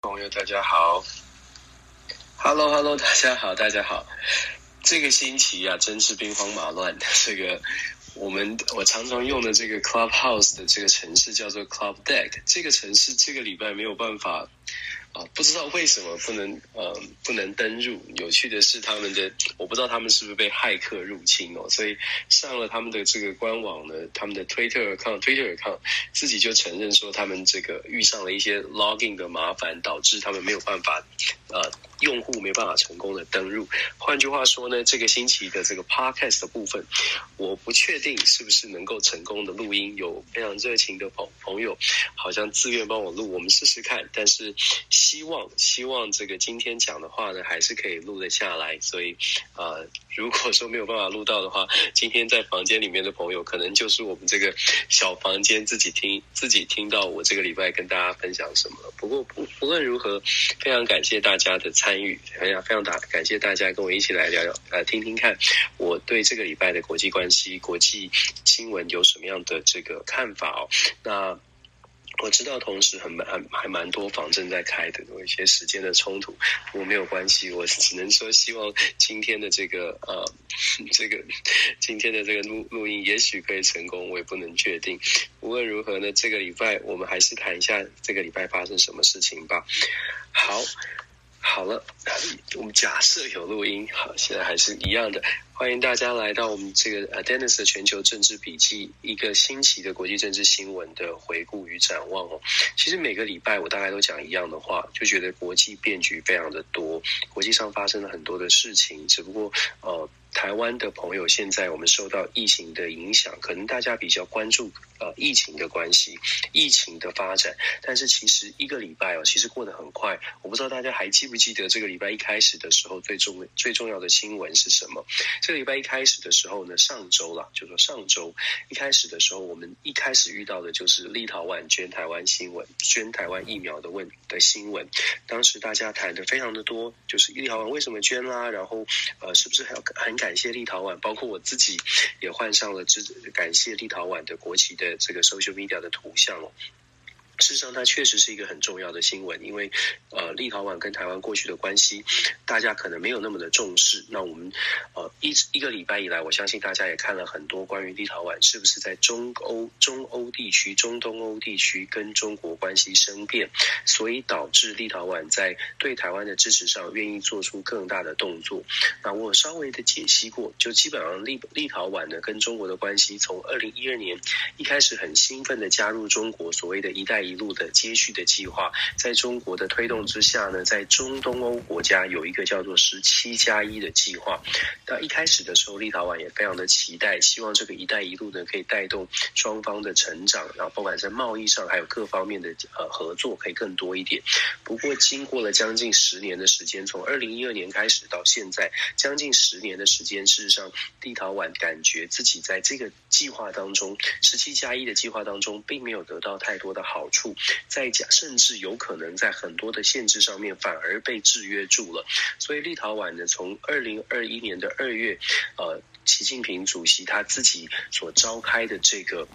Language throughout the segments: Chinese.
朋友，大家好，Hello Hello，大家好，大家好。这个星期啊，真是兵荒马乱。这个我们我常常用的这个 Clubhouse 的这个城市叫做 Club Deck，这个城市这个礼拜没有办法。啊，不知道为什么不能呃不能登入。有趣的是，他们的我不知道他们是不是被骇客入侵哦，所以上了他们的这个官网呢，他们的 Twitter account，Twitter account 自己就承认说他们这个遇上了一些 logging 的麻烦，导致他们没有办法呃用户没办法成功的登入。换句话说呢，这个星期的这个 podcast 的部分，我不确定是不是能够成功的录音。有非常热情的朋朋友，好像自愿帮我录，我们试试看。但是。希望希望这个今天讲的话呢，还是可以录得下来。所以，呃，如果说没有办法录到的话，今天在房间里面的朋友，可能就是我们这个小房间自己听自己听到我这个礼拜跟大家分享什么了。不过不不论如何，非常感谢大家的参与，非常非常大感谢大家跟我一起来聊聊，呃，听听看我对这个礼拜的国际关系、国际新闻有什么样的这个看法哦。那。我知道，同时很蛮还还蛮多房正在开的，有一些时间的冲突，不过没有关系，我只能说希望今天的这个呃，这个今天的这个录录音也许可以成功，我也不能确定。无论如何呢，这个礼拜我们还是谈一下这个礼拜发生什么事情吧。好，好了，我们假设有录音，好，现在还是一样的。欢迎大家来到我们这个呃 Dennis 的全球政治笔记，一个新奇的国际政治新闻的回顾与展望哦。其实每个礼拜我大概都讲一样的话，就觉得国际变局非常的多，国际上发生了很多的事情，只不过呃。台湾的朋友，现在我们受到疫情的影响，可能大家比较关注呃疫情的关系、疫情的发展。但是其实一个礼拜哦，其实过得很快。我不知道大家还记不记得这个礼拜一开始的时候，最重最重要的新闻是什么？这个礼拜一开始的时候呢，上周啦，就说上周一开始的时候，我们一开始遇到的就是立陶宛捐台湾新闻、捐台湾疫苗的问的新闻。当时大家谈的非常的多，就是立陶宛为什么捐啦，然后呃，是不是很很感谢立陶宛，包括我自己也换上了支感谢立陶宛的国旗的这个 social media 的图像哦。事实上，它确实是一个很重要的新闻，因为呃，立陶宛跟台湾过去的关系，大家可能没有那么的重视。那我们呃一一个礼拜以来，我相信大家也看了很多关于立陶宛是不是在中欧、中欧地区、中东欧地区跟中国关系生变，所以导致立陶宛在对台湾的支持上愿意做出更大的动作。那我稍微的解析过，就基本上立立陶宛呢跟中国的关系，从二零一二年一开始很兴奋的加入中国所谓的一带一路的接续的计划，在中国的推动之下呢，在中东欧国家有一个叫做“十七加一”的计划。那一开始的时候，立陶宛也非常的期待，希望这个“一带一路”呢可以带动双方的成长，然后不管在贸易上还有各方面的呃合作可以更多一点。不过，经过了将近十年的时间，从二零一二年开始到现在，将近十年的时间，事实上，立陶宛感觉自己在这个计划当中“十七加一”的计划当中，并没有得到太多的好处。处在加，甚至有可能在很多的限制上面反而被制约住了。所以立陶宛呢，从二零二一年的二月，呃，习近平主席他自己所召开的这个。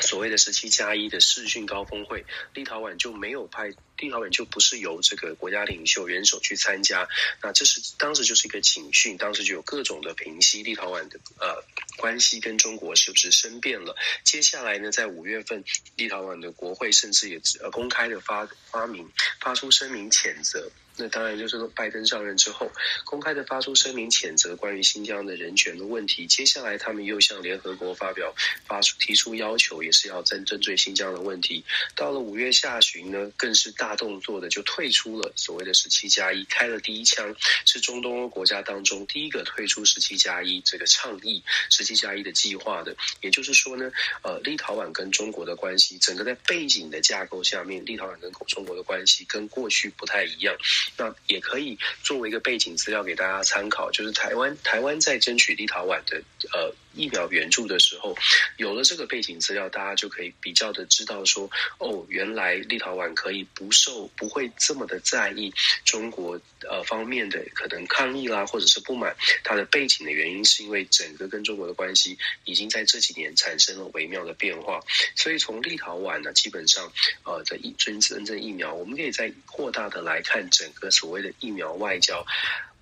所谓的十七加一的视讯高峰会，立陶宛就没有派，立陶宛就不是由这个国家领袖元首去参加。那这是当时就是一个警讯，当时就有各种的评析立陶宛的呃关系跟中国是不是生变了。接下来呢，在五月份，立陶宛的国会甚至也呃公开的发发明发出声明谴责。那当然就是说，拜登上任之后，公开的发出声明谴责关于新疆的人权的问题。接下来，他们又向联合国发表发出提出要求，也是要针针对新疆的问题。到了五月下旬呢，更是大动作的就退出了所谓的十七加一，开了第一枪，是中东欧国家当中第一个退出十七加一这个倡议十七加一的计划的。也就是说呢，呃，立陶宛跟中国的关系，整个在背景的架构下面，立陶宛跟中国的关系跟过去不太一样。那也可以作为一个背景资料给大家参考，就是台湾台湾在争取立陶宛的呃。疫苗援助的时候，有了这个背景资料，大家就可以比较的知道说，哦，原来立陶宛可以不受，不会这么的在意中国呃方面的可能抗议啦，或者是不满。它的背景的原因是因为整个跟中国的关系已经在这几年产生了微妙的变化。所以从立陶宛呢，基本上呃的疫真真正疫苗，我们可以再扩大的来看整个所谓的疫苗外交。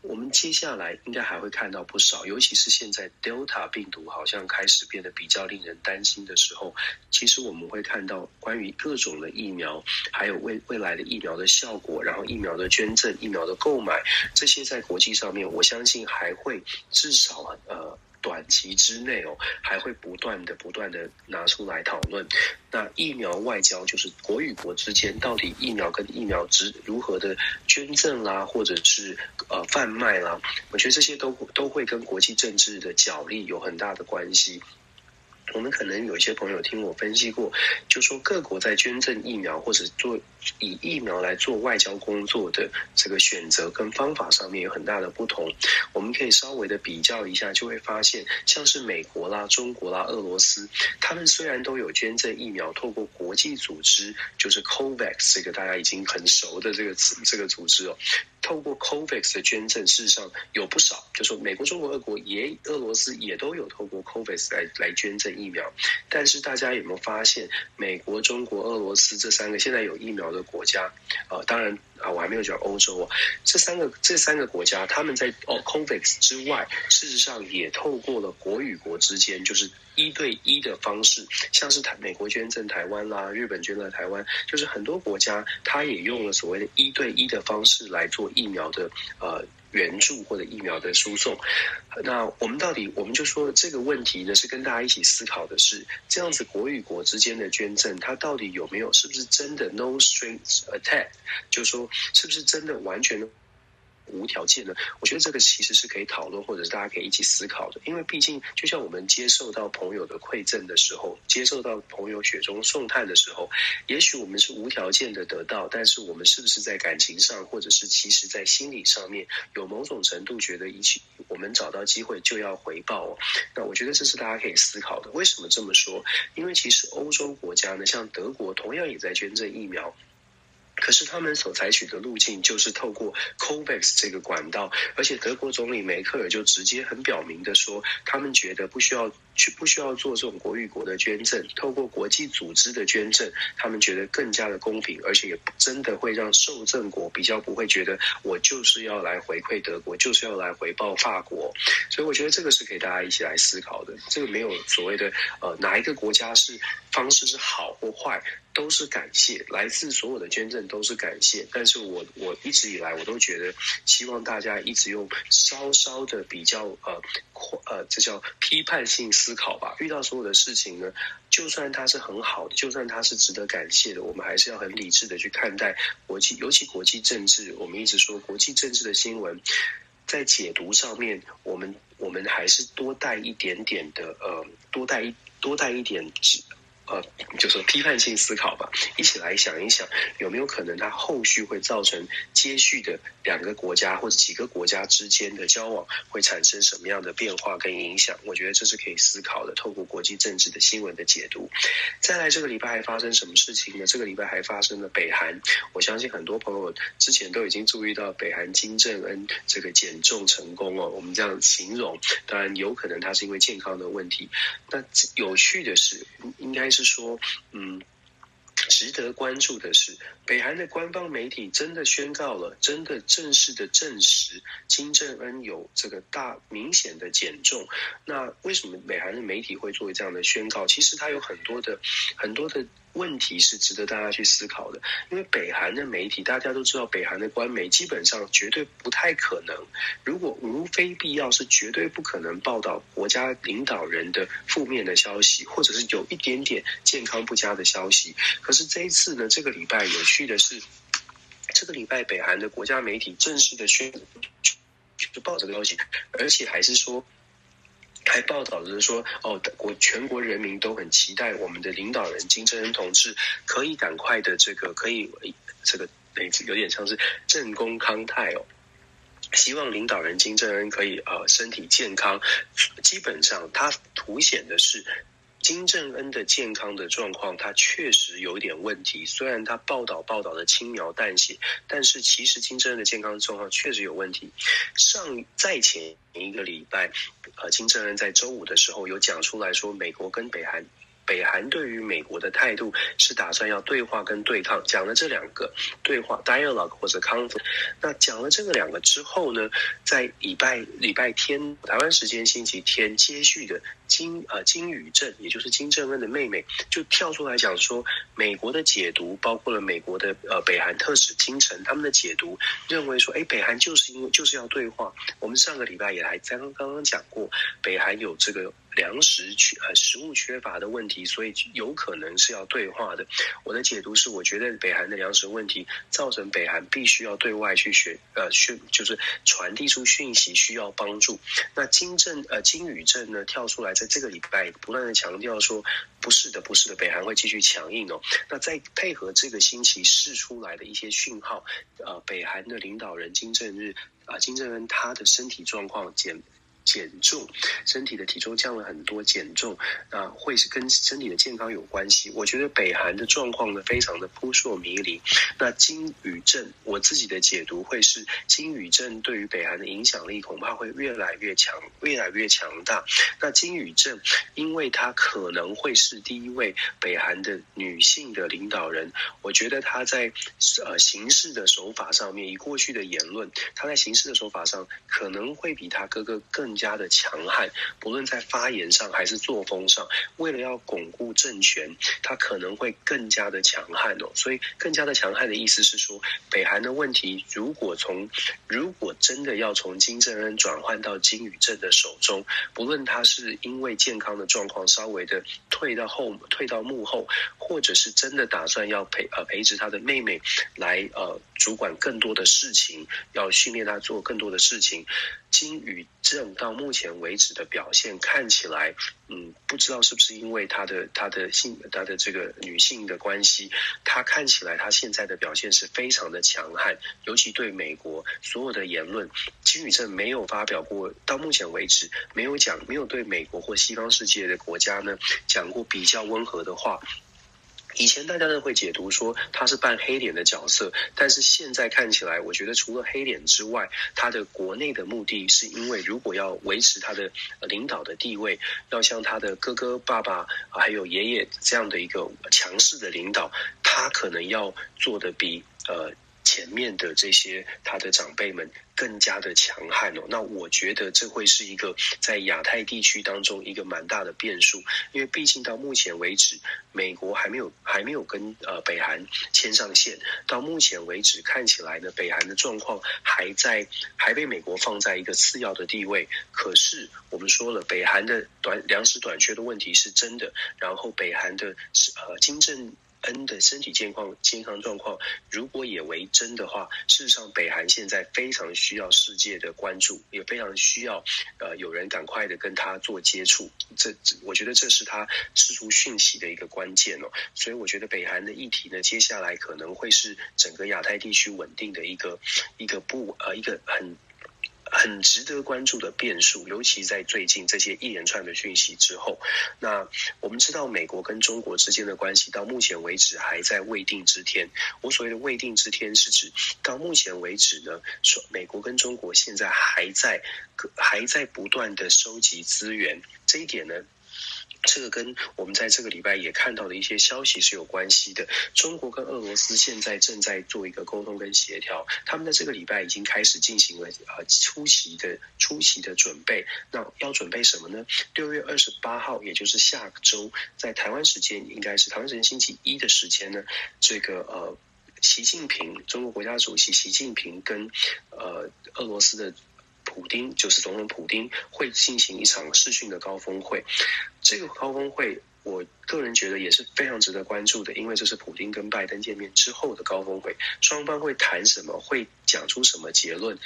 我们接下来应该还会看到不少，尤其是现在 Delta 病毒好像开始变得比较令人担心的时候，其实我们会看到关于各种的疫苗，还有未未来的疫苗的效果，然后疫苗的捐赠、疫苗的购买，这些在国际上面，我相信还会至少呃。短期之内哦，还会不断的、不断的拿出来讨论。那疫苗外交就是国与国之间到底疫苗跟疫苗之如何的捐赠啦，或者是呃贩卖啦，我觉得这些都都会跟国际政治的角力有很大的关系。我们可能有些朋友听我分析过，就说各国在捐赠疫苗或者做以疫苗来做外交工作的这个选择跟方法上面有很大的不同。我们可以稍微的比较一下，就会发现，像是美国啦、中国啦、俄罗斯，他们虽然都有捐赠疫苗，透过国际组织，就是 COVAX 这个大家已经很熟的这个词，这个组织哦。透过 COVAX 的捐赠，事实上有不少，就说美国、中国、俄国也，俄罗斯也都有透过 COVAX 来来捐赠疫苗。但是大家有没有发现，美国、中国、俄罗斯这三个现在有疫苗的国家，呃，当然啊，我还没有讲欧洲啊，这三个这三个国家，他们在哦 COVAX 之外，事实上也透过了国与国之间，就是。一对一的方式，像是台美国捐赠台湾啦，日本捐赠台湾，就是很多国家，他也用了所谓的一对一的方式来做疫苗的呃援助或者疫苗的输送。那我们到底，我们就说这个问题呢，是跟大家一起思考的是，这样子国与国之间的捐赠，它到底有没有，是不是真的 no strings attached？就说，是不是真的完全的？无条件的，我觉得这个其实是可以讨论，或者是大家可以一起思考的。因为毕竟，就像我们接受到朋友的馈赠的时候，接受到朋友雪中送炭的时候，也许我们是无条件的得到，但是我们是不是在感情上，或者是其实在心理上面，有某种程度觉得一起，我们找到机会就要回报？那我觉得这是大家可以思考的。为什么这么说？因为其实欧洲国家呢，像德国，同样也在捐赠疫苗。可是他们所采取的路径就是透过 COVAX 这个管道，而且德国总理梅克尔就直接很表明的说，他们觉得不需要去不需要做这种国与国的捐赠，透过国际组织的捐赠，他们觉得更加的公平，而且也真的会让受赠国比较不会觉得我就是要来回馈德国，就是要来回报法国，所以我觉得这个是给大家一起来思考的，这个没有所谓的呃哪一个国家是方式是好或坏。都是感谢，来自所有的捐赠都是感谢。但是我我一直以来我都觉得，希望大家一直用稍稍的比较呃呃，这叫批判性思考吧。遇到所有的事情呢，就算它是很好的，就算它是值得感谢的，我们还是要很理智的去看待国际，尤其国际政治。我们一直说国际政治的新闻，在解读上面，我们我们还是多带一点点的呃，多带一多带一点。呃，就说批判性思考吧，一起来想一想，有没有可能它后续会造成接续的两个国家或者几个国家之间的交往会产生什么样的变化跟影响？我觉得这是可以思考的。透过国际政治的新闻的解读，再来这个礼拜还发生什么事情呢？这个礼拜还发生了北韩，我相信很多朋友之前都已经注意到北韩金正恩这个减重成功哦。我们这样形容，当然有可能他是因为健康的问题。那有趣的是，应该是。说，嗯，值得关注的是，北韩的官方媒体真的宣告了，真的正式的证实金正恩有这个大明显的减重。那为什么北韩的媒体会做这样的宣告？其实它有很多的很多的。问题是值得大家去思考的，因为北韩的媒体大家都知道，北韩的官媒基本上绝对不太可能，如果无非必要，是绝对不可能报道国家领导人的负面的消息，或者是有一点点健康不佳的消息。可是这一次呢，这个礼拜有趣的是，这个礼拜北韩的国家媒体正式的宣就报这个消息，而且还是说。还报道的是说，哦，国全国人民都很期待我们的领导人金正恩同志可以赶快的这个可以这个有点像是正宫康泰哦。希望领导人金正恩可以呃身体健康，基本上他凸显的是金正恩的健康的状况，他确实有点问题。虽然他报道报道的轻描淡写，但是其实金正恩的健康状况确实有问题。上在前一个礼拜，呃，金正恩在周五的时候有讲出来说，美国跟北韩。北韩对于美国的态度是打算要对话跟对抗，讲了这两个对话 dialogue 或者 conflict。那讲了这个两个之后呢，在礼拜礼拜天台湾时间星期天接续的金呃金宇正，也就是金正恩的妹妹，就跳出来讲说，美国的解读包括了美国的呃北韩特使金城他们的解读，认为说，哎，北韩就是因为就是要对话。我们上个礼拜也还刚刚刚讲过，北韩有这个。粮食缺呃食物缺乏的问题，所以有可能是要对话的。我的解读是，我觉得北韩的粮食问题造成北韩必须要对外去学呃讯，就是传递出讯息，需要帮助。那金正呃金宇正呢跳出来，在这个礼拜不断的强调说，不是的，不是的，北韩会继续强硬哦。那再配合这个星期释出来的一些讯号，呃，北韩的领导人金正日啊、金正恩他的身体状况减。减重，身体的体重降了很多，减重啊，会是跟身体的健康有关系。我觉得北韩的状况呢，非常的扑朔迷离。那金宇正，我自己的解读会是金宇正对于北韩的影响力恐怕会越来越强，越来越强大。那金宇正，因为他可能会是第一位北韩的女性的领导人，我觉得他在呃行事的手法上面，以过去的言论，他在行事的手法上可能会比他哥哥更。加的强悍，不论在发言上还是作风上，为了要巩固政权，他可能会更加的强悍哦。所以，更加的强悍的意思是说，北韩的问题如果从如果真的要从金正恩转换到金宇正的手中，不论他是因为健康的状况稍微的退到后退到幕后，或者是真的打算要培呃培植他的妹妹来呃主管更多的事情，要训练他做更多的事情。金宇正到到目前为止的表现看起来，嗯，不知道是不是因为他的他的性他的这个女性的关系，他看起来他现在的表现是非常的强悍，尤其对美国所有的言论，金宇镇没有发表过，到目前为止没有讲，没有对美国或西方世界的国家呢讲过比较温和的话。以前大家都会解读说他是扮黑脸的角色，但是现在看起来，我觉得除了黑脸之外，他的国内的目的是因为如果要维持他的领导的地位，要像他的哥哥、爸爸还有爷爷这样的一个强势的领导，他可能要做的比呃。前面的这些他的长辈们更加的强悍哦，那我觉得这会是一个在亚太地区当中一个蛮大的变数，因为毕竟到目前为止，美国还没有还没有跟呃北韩牵上线，到目前为止看起来呢，北韩的状况还在还被美国放在一个次要的地位。可是我们说了，北韩的短粮食短缺的问题是真的，然后北韩的呃金正 n 的身体健康健康状况，如果也为真的话，事实上，北韩现在非常需要世界的关注，也非常需要呃有人赶快的跟他做接触。这我觉得这是他释出讯息的一个关键哦。所以，我觉得北韩的议题呢，接下来可能会是整个亚太地区稳定的一个一个不呃一个很。很值得关注的变数，尤其在最近这些一连串的讯息之后，那我们知道美国跟中国之间的关系到目前为止还在未定之天。我所谓的未定之天，是指到目前为止呢，说美国跟中国现在还在还在不断的收集资源，这一点呢。这个跟我们在这个礼拜也看到的一些消息是有关系的。中国跟俄罗斯现在正在做一个沟通跟协调，他们在这个礼拜已经开始进行了呃初期的初期的准备。那要准备什么呢？六月二十八号，也就是下周，在台湾时间应该是台湾时间星期一的时间呢，这个呃，习近平，中国国家主席习近平跟呃俄罗斯的。普丁就是总统普丁会进行一场视讯的高峰会，这个高峰会我个人觉得也是非常值得关注的，因为这是普京跟拜登见面之后的高峰会，双方会谈什么，会讲出什么结论。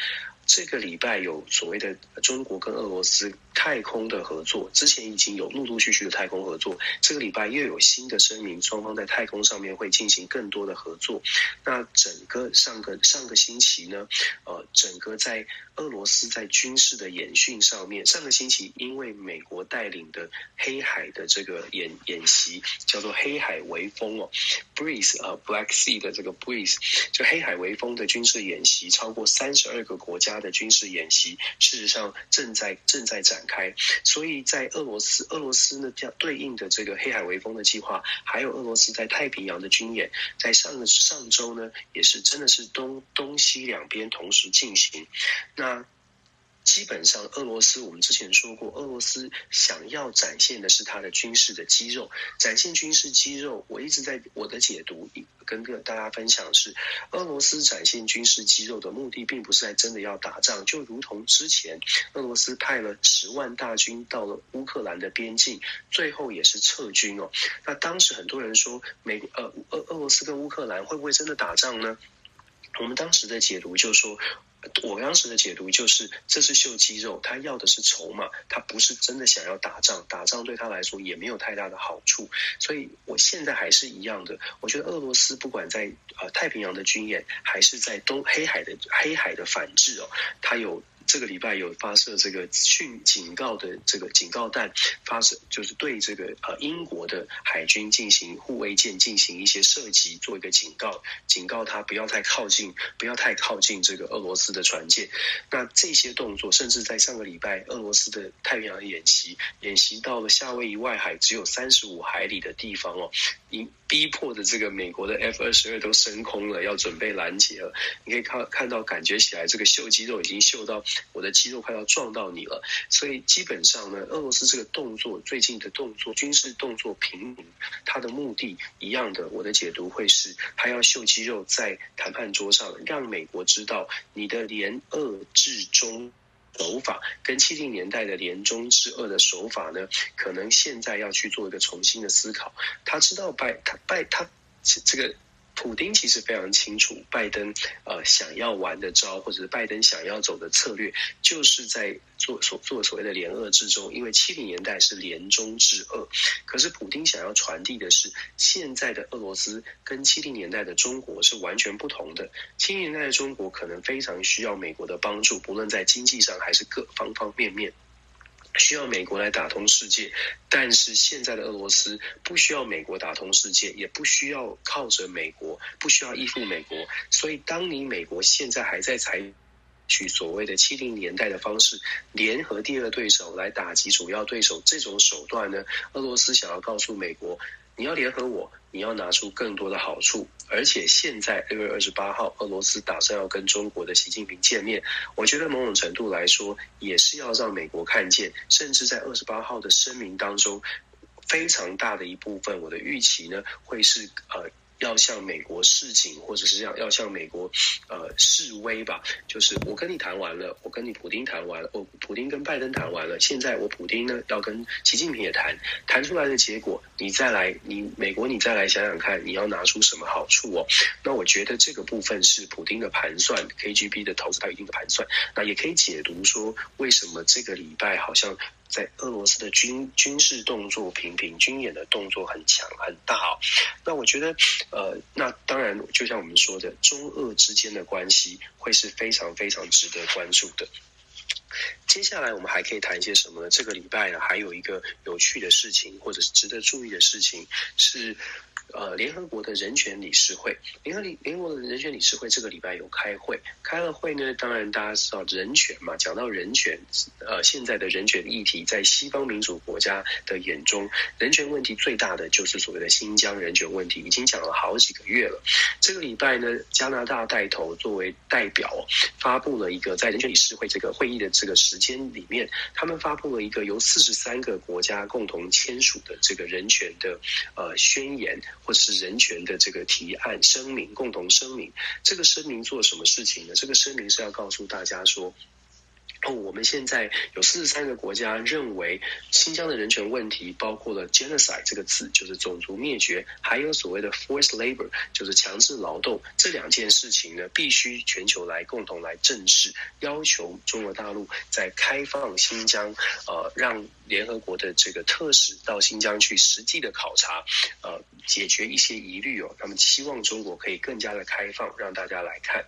这个礼拜有所谓的中国跟俄罗斯太空的合作，之前已经有陆陆续续的太空合作，这个礼拜又有新的声明，双方在太空上面会进行更多的合作。那整个上个上个星期呢，呃，整个在俄罗斯在军事的演训上面，上个星期因为美国带领的黑海的这个演演习叫做黑海微风哦，Breeze 啊 Black Sea 的这个 Breeze，就黑海微风的军事演习，超过三十二个国家。的军事演习事实上正在正在展开，所以在俄罗斯，俄罗斯呢，这样对应的这个黑海微风的计划，还有俄罗斯在太平洋的军演，在上上周呢，也是真的是东东西两边同时进行，那。基本上，俄罗斯我们之前说过，俄罗斯想要展现的是它的军事的肌肉，展现军事肌肉。我一直在我的解读跟大家分享是，俄罗斯展现军事肌肉的目的，并不是在真的要打仗，就如同之前俄罗斯派了十万大军到了乌克兰的边境，最后也是撤军哦。那当时很多人说，美呃俄俄罗斯跟乌克兰会不会真的打仗呢？我们当时的解读就是说。我当时的解读就是，这是秀肌肉，他要的是筹码，他不是真的想要打仗，打仗对他来说也没有太大的好处。所以我现在还是一样的，我觉得俄罗斯不管在呃太平洋的军演，还是在东黑海的黑海的反制哦，他有。这个礼拜有发射这个讯警告的这个警告弹，发射就是对这个呃英国的海军进行护卫舰进行一些射击，做一个警告，警告他不要太靠近，不要太靠近这个俄罗斯的船舰。那这些动作，甚至在上个礼拜，俄罗斯的太平洋演习，演习到了夏威夷外海只有三十五海里的地方哦，逼逼迫的这个美国的 F 二十二都升空了，要准备拦截了。你可以看看到，感觉起来这个秀肌肉已经秀到。我的肌肉快要撞到你了，所以基本上呢，俄罗斯这个动作最近的动作，军事动作频频，它的目的一样的。我的解读会是，他要秀肌肉在谈判桌上，让美国知道你的联俄制中手法跟七零年代的联中制俄的手法呢，可能现在要去做一个重新的思考。他知道拜他拜他这个。普丁其实非常清楚，拜登呃想要玩的招，或者是拜登想要走的策略，就是在做所做所谓的联俄制中，因为七零年代是联中制俄，可是普丁想要传递的是，现在的俄罗斯跟七零年代的中国是完全不同的。七零年代的中国可能非常需要美国的帮助，不论在经济上还是各方方面面。需要美国来打通世界，但是现在的俄罗斯不需要美国打通世界，也不需要靠着美国，不需要依附美国。所以，当你美国现在还在采取所谓的七零年代的方式，联合第二对手来打击主要对手，这种手段呢，俄罗斯想要告诉美国。你要联合我，你要拿出更多的好处，而且现在六月二十八号，俄罗斯打算要跟中国的习近平见面，我觉得某种程度来说，也是要让美国看见，甚至在二十八号的声明当中，非常大的一部分，我的预期呢，会是呃。要向美国示警，或者是要要向美国呃示威吧。就是我跟你谈完了，我跟你普丁谈完了，我普丁跟拜登谈完了，现在我普丁呢要跟习近平也谈，谈出来的结果，你再来，你美国你再来想想看，你要拿出什么好处哦？那我觉得这个部分是普丁的盘算，KGB 的投资，他一定的盘算。那也可以解读说，为什么这个礼拜好像。在俄罗斯的军军事动作频频，军演的动作很强很大哦。那我觉得，呃，那当然，就像我们说的，中俄之间的关系会是非常非常值得关注的。接下来我们还可以谈一些什么呢？这个礼拜呢，还有一个有趣的事情，或者是值得注意的事情是。呃，联合国的人权理事会，联合联合国的人权理事会这个礼拜有开会，开了会呢，当然大家知道人权嘛，讲到人权，呃，现在的人权议题，在西方民主国家的眼中，人权问题最大的就是所谓的新疆人权问题，已经讲了好几个月了。这个礼拜呢，加拿大带头作为代表，发布了一个在人权理事会这个会议的这个时间里面，他们发布了一个由四十三个国家共同签署的这个人权的呃宣言。或是人权的这个提案声明，共同声明，这个声明做什么事情呢？这个声明是要告诉大家说，哦，我们现在有四十三个国家认为新疆的人权问题，包括了 genocide 这个字，就是种族灭绝，还有所谓的 forced labor，就是强制劳动，这两件事情呢，必须全球来共同来正视，要求中国大陆在开放新疆，呃，让联合国的这个特使到新疆去实际的考察，呃，解决一些疑虑哦。他们希望中国可以更加的开放，让大家来看。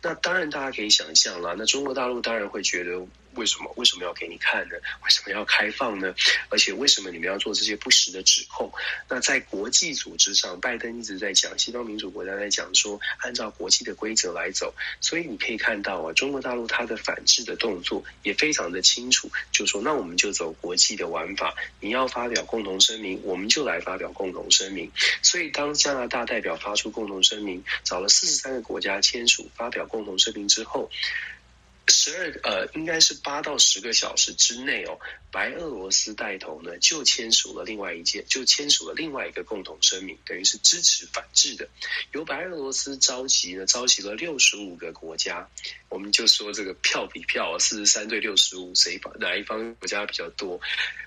那当然，大家可以想象了，那中国大陆当然会觉得。为什么为什么要给你看呢？为什么要开放呢？而且为什么你们要做这些不实的指控？那在国际组织上，拜登一直在讲，西方民主国家在讲说，按照国际的规则来走。所以你可以看到啊，中国大陆它的反制的动作也非常的清楚，就说那我们就走国际的玩法，你要发表共同声明，我们就来发表共同声明。所以当加拿大代表发出共同声明，找了四十三个国家签署发表共同声明之后。十二呃，应该是八到十个小时之内哦，白俄罗斯带头呢，就签署了另外一件，就签署了另外一个共同声明，等于是支持反制的。由白俄罗斯召集呢，召集了六十五个国家，我们就说这个票比票，四十三对六十五，谁方哪一方国家比较多？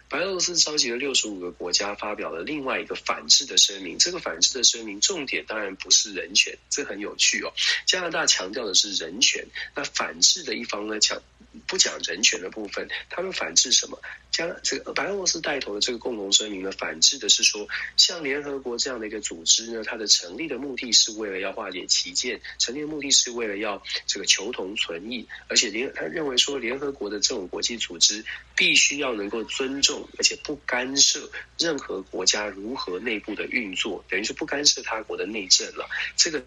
白俄罗斯召集了六十五个国家，发表了另外一个反制的声明。这个反制的声明重点当然不是人权，这很有趣哦。加拿大强调的是人权，那反制的一方呢，讲不讲人权的部分，他们反制什么？将这个白俄罗斯带头的这个共同声明呢，反制的是说，像联合国这样的一个组织呢，它的成立的目的是为了要化解歧见，成立的目的是为了要这个求同存异，而且联他认为说，联合国的这种国际组织必须要能够尊重，而且不干涉任何国家如何内部的运作，等于是不干涉他国的内政了。这个。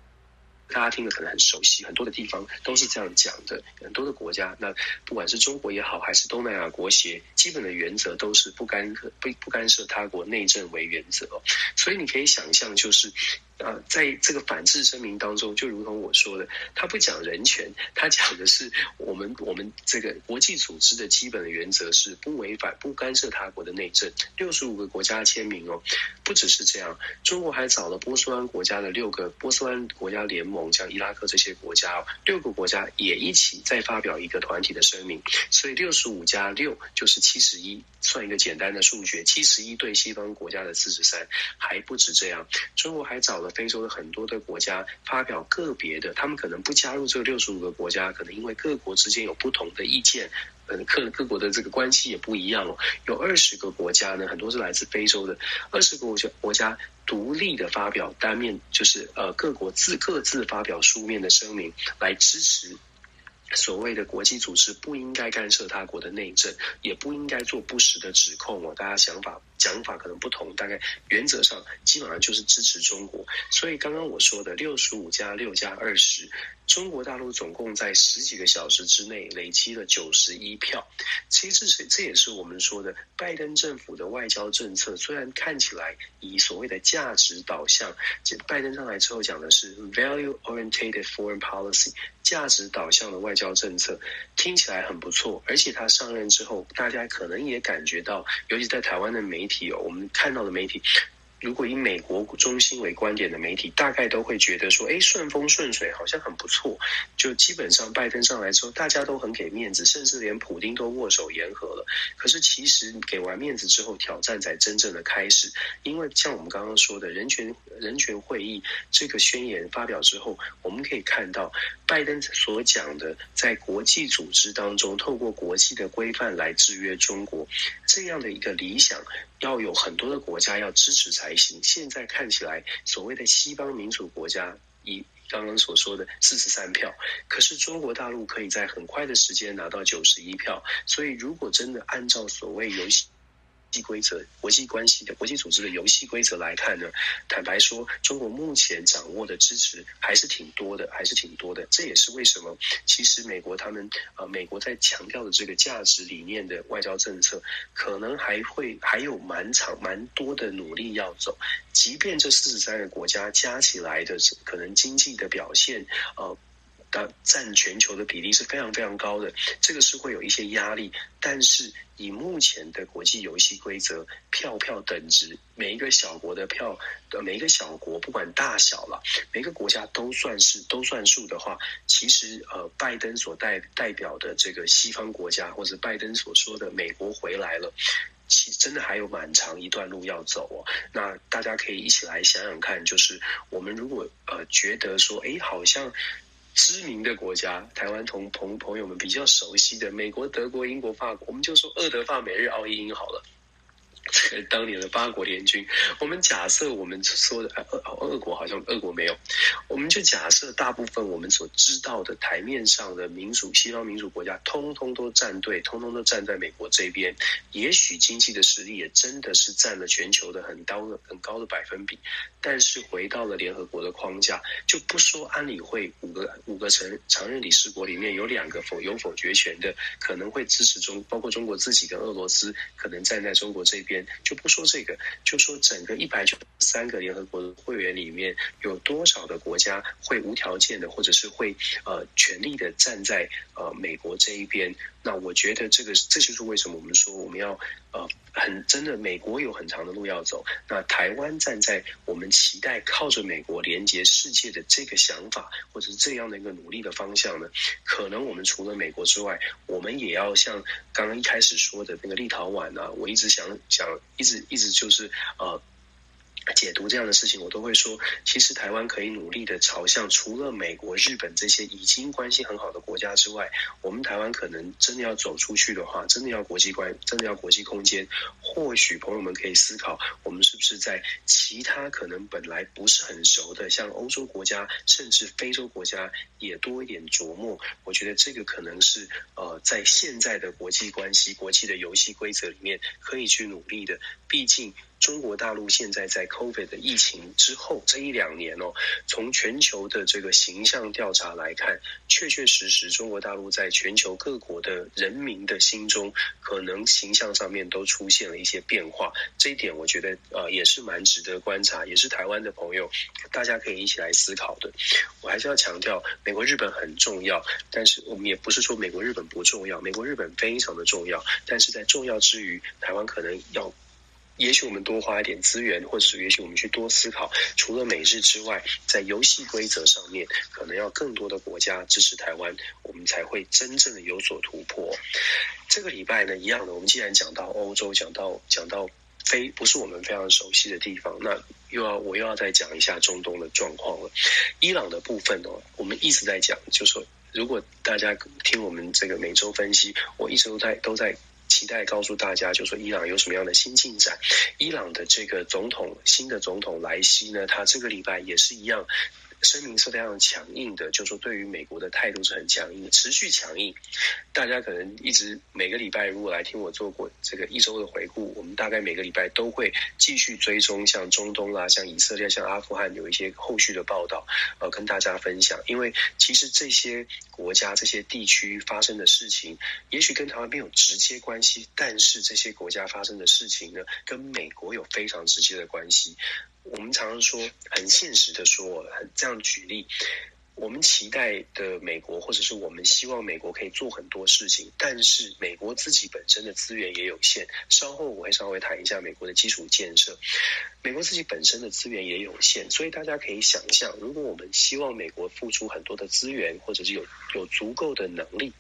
大家听得可能很熟悉，很多的地方都是这样讲的。很多的国家，那不管是中国也好，还是东南亚国协，基本的原则都是不干涉不不干涉他国内政为原则。所以你可以想象，就是。啊，在这个反制声明当中，就如同我说的，他不讲人权，他讲的是我们我们这个国际组织的基本的原则是不违反、不干涉他国的内政。六十五个国家签名哦，不只是这样，中国还找了波斯湾国家的六个波斯湾国家联盟，像伊拉克这些国家哦，六个国家也一起再发表一个团体的声明。所以六十五加六就是七十一，算一个简单的数学，七十一对西方国家的四十三，还不止这样，中国还找了。非洲的很多的国家发表个别的，他们可能不加入这六十五个国家，可能因为各国之间有不同的意见，嗯，各各国的这个关系也不一样哦。有二十个国家呢，很多是来自非洲的，二十个国家国家独立的发表单面，就是呃各国自各自发表书面的声明来支持。所谓的国际组织不应该干涉他国的内政，也不应该做不实的指控哦。大家想法讲法可能不同，大概原则上基本上就是支持中国。所以刚刚我说的六十五加六加二十，中国大陆总共在十几个小时之内累积了九十一票。其实这这也是我们说的拜登政府的外交政策，虽然看起来以所谓的价值导向，拜登上来之后讲的是 value-oriented foreign policy。价值导向的外交政策听起来很不错，而且他上任之后，大家可能也感觉到，尤其在台湾的媒体，我们看到的媒体。如果以美国中心为观点的媒体，大概都会觉得说，哎，顺风顺水，好像很不错。就基本上拜登上来之后，大家都很给面子，甚至连普丁都握手言和了。可是其实给完面子之后，挑战才真正的开始。因为像我们刚刚说的人权人权会议这个宣言发表之后，我们可以看到拜登所讲的，在国际组织当中，透过国际的规范来制约中国这样的一个理想。要有很多的国家要支持才行。现在看起来，所谓的西方民主国家以刚刚所说的四十三票，可是中国大陆可以在很快的时间拿到九十一票。所以，如果真的按照所谓游戏，际规则、国际关系的国际组织的游戏规则来看呢，坦白说，中国目前掌握的支持还是挺多的，还是挺多的。这也是为什么，其实美国他们呃，美国在强调的这个价值理念的外交政策，可能还会还有蛮长蛮多的努力要走。即便这四十三个国家加起来的可能经济的表现，呃。的占全球的比例是非常非常高的，这个是会有一些压力。但是以目前的国际游戏规则，票票等值，每一个小国的票，每一个小国不管大小了，每个国家都算是都算数的话，其实呃，拜登所代代表的这个西方国家，或者拜登所说的美国回来了。其真的还有蛮长一段路要走哦。那大家可以一起来想想看，就是我们如果呃觉得说，诶，好像知名的国家，台湾同朋朋友们比较熟悉的美国、德国、英国、法国，我们就说二德法美日澳英好了。这 个当年的八国联军，我们假设我们说的俄俄国好像俄国没有，我们就假设大部分我们所知道的台面上的民主西方民主国家，通通都站队，通通都站在美国这边。也许经济的实力也真的是占了全球的很高的很高的百分比，但是回到了联合国的框架，就不说安理会五个五个成常任理事国里面有两个否有否决权的，可能会支持中，包括中国自己跟俄罗斯，可能站在中国这边。就不说这个，就说整个一百九十三个联合国的会员里面，有多少的国家会无条件的，或者是会呃全力的站在呃美国这一边？那我觉得这个这就是为什么我们说我们要呃很真的，美国有很长的路要走。那台湾站在我们期待靠着美国连接世界的这个想法，或者是这样的一个努力的方向呢？可能我们除了美国之外，我们也要像刚刚一开始说的那个立陶宛啊，我一直想想，一直一直就是呃。解读这样的事情，我都会说，其实台湾可以努力的朝向除了美国、日本这些已经关系很好的国家之外，我们台湾可能真的要走出去的话，真的要国际观，真的要国际空间。或许朋友们可以思考，我们是不是在其他可能本来不是很熟的，像欧洲国家，甚至非洲国家，也多一点琢磨。我觉得这个可能是呃，在现在的国际关系、国际的游戏规则里面可以去努力的。毕竟。中国大陆现在在 COVID 的疫情之后这一两年哦，从全球的这个形象调查来看，确确实实中国大陆在全球各国的人民的心中，可能形象上面都出现了一些变化。这一点我觉得呃也是蛮值得观察，也是台湾的朋友大家可以一起来思考的。我还是要强调，美国日本很重要，但是我们也不是说美国日本不重要，美国日本非常的重要，但是在重要之余，台湾可能要。也许我们多花一点资源，或者是也许我们去多思考，除了美日之外，在游戏规则上面，可能要更多的国家支持台湾，我们才会真正的有所突破。这个礼拜呢，一样的，我们既然讲到欧洲，讲到讲到非不是我们非常熟悉的地方，那又要我又要再讲一下中东的状况了。伊朗的部分哦，我们一直在讲，就是说如果大家听我们这个每周分析，我一直都在都在。期待告诉大家，就说伊朗有什么样的新进展。伊朗的这个总统，新的总统莱西呢，他这个礼拜也是一样。声明是非常强硬的，就是说对于美国的态度是很强硬的，持续强硬。大家可能一直每个礼拜如果来听我做过这个一周的回顾，我们大概每个礼拜都会继续追踪像中东啦、像以色列、像阿富汗有一些后续的报道，呃，跟大家分享。因为其实这些国家、这些地区发生的事情，也许跟台湾没有直接关系，但是这些国家发生的事情呢，跟美国有非常直接的关系。我们常常说，很现实的说，很这样举例，我们期待的美国，或者是我们希望美国可以做很多事情，但是美国自己本身的资源也有限。稍后我会稍微谈一下美国的基础建设，美国自己本身的资源也有限，所以大家可以想象，如果我们希望美国付出很多的资源，或者是有有足够的能力。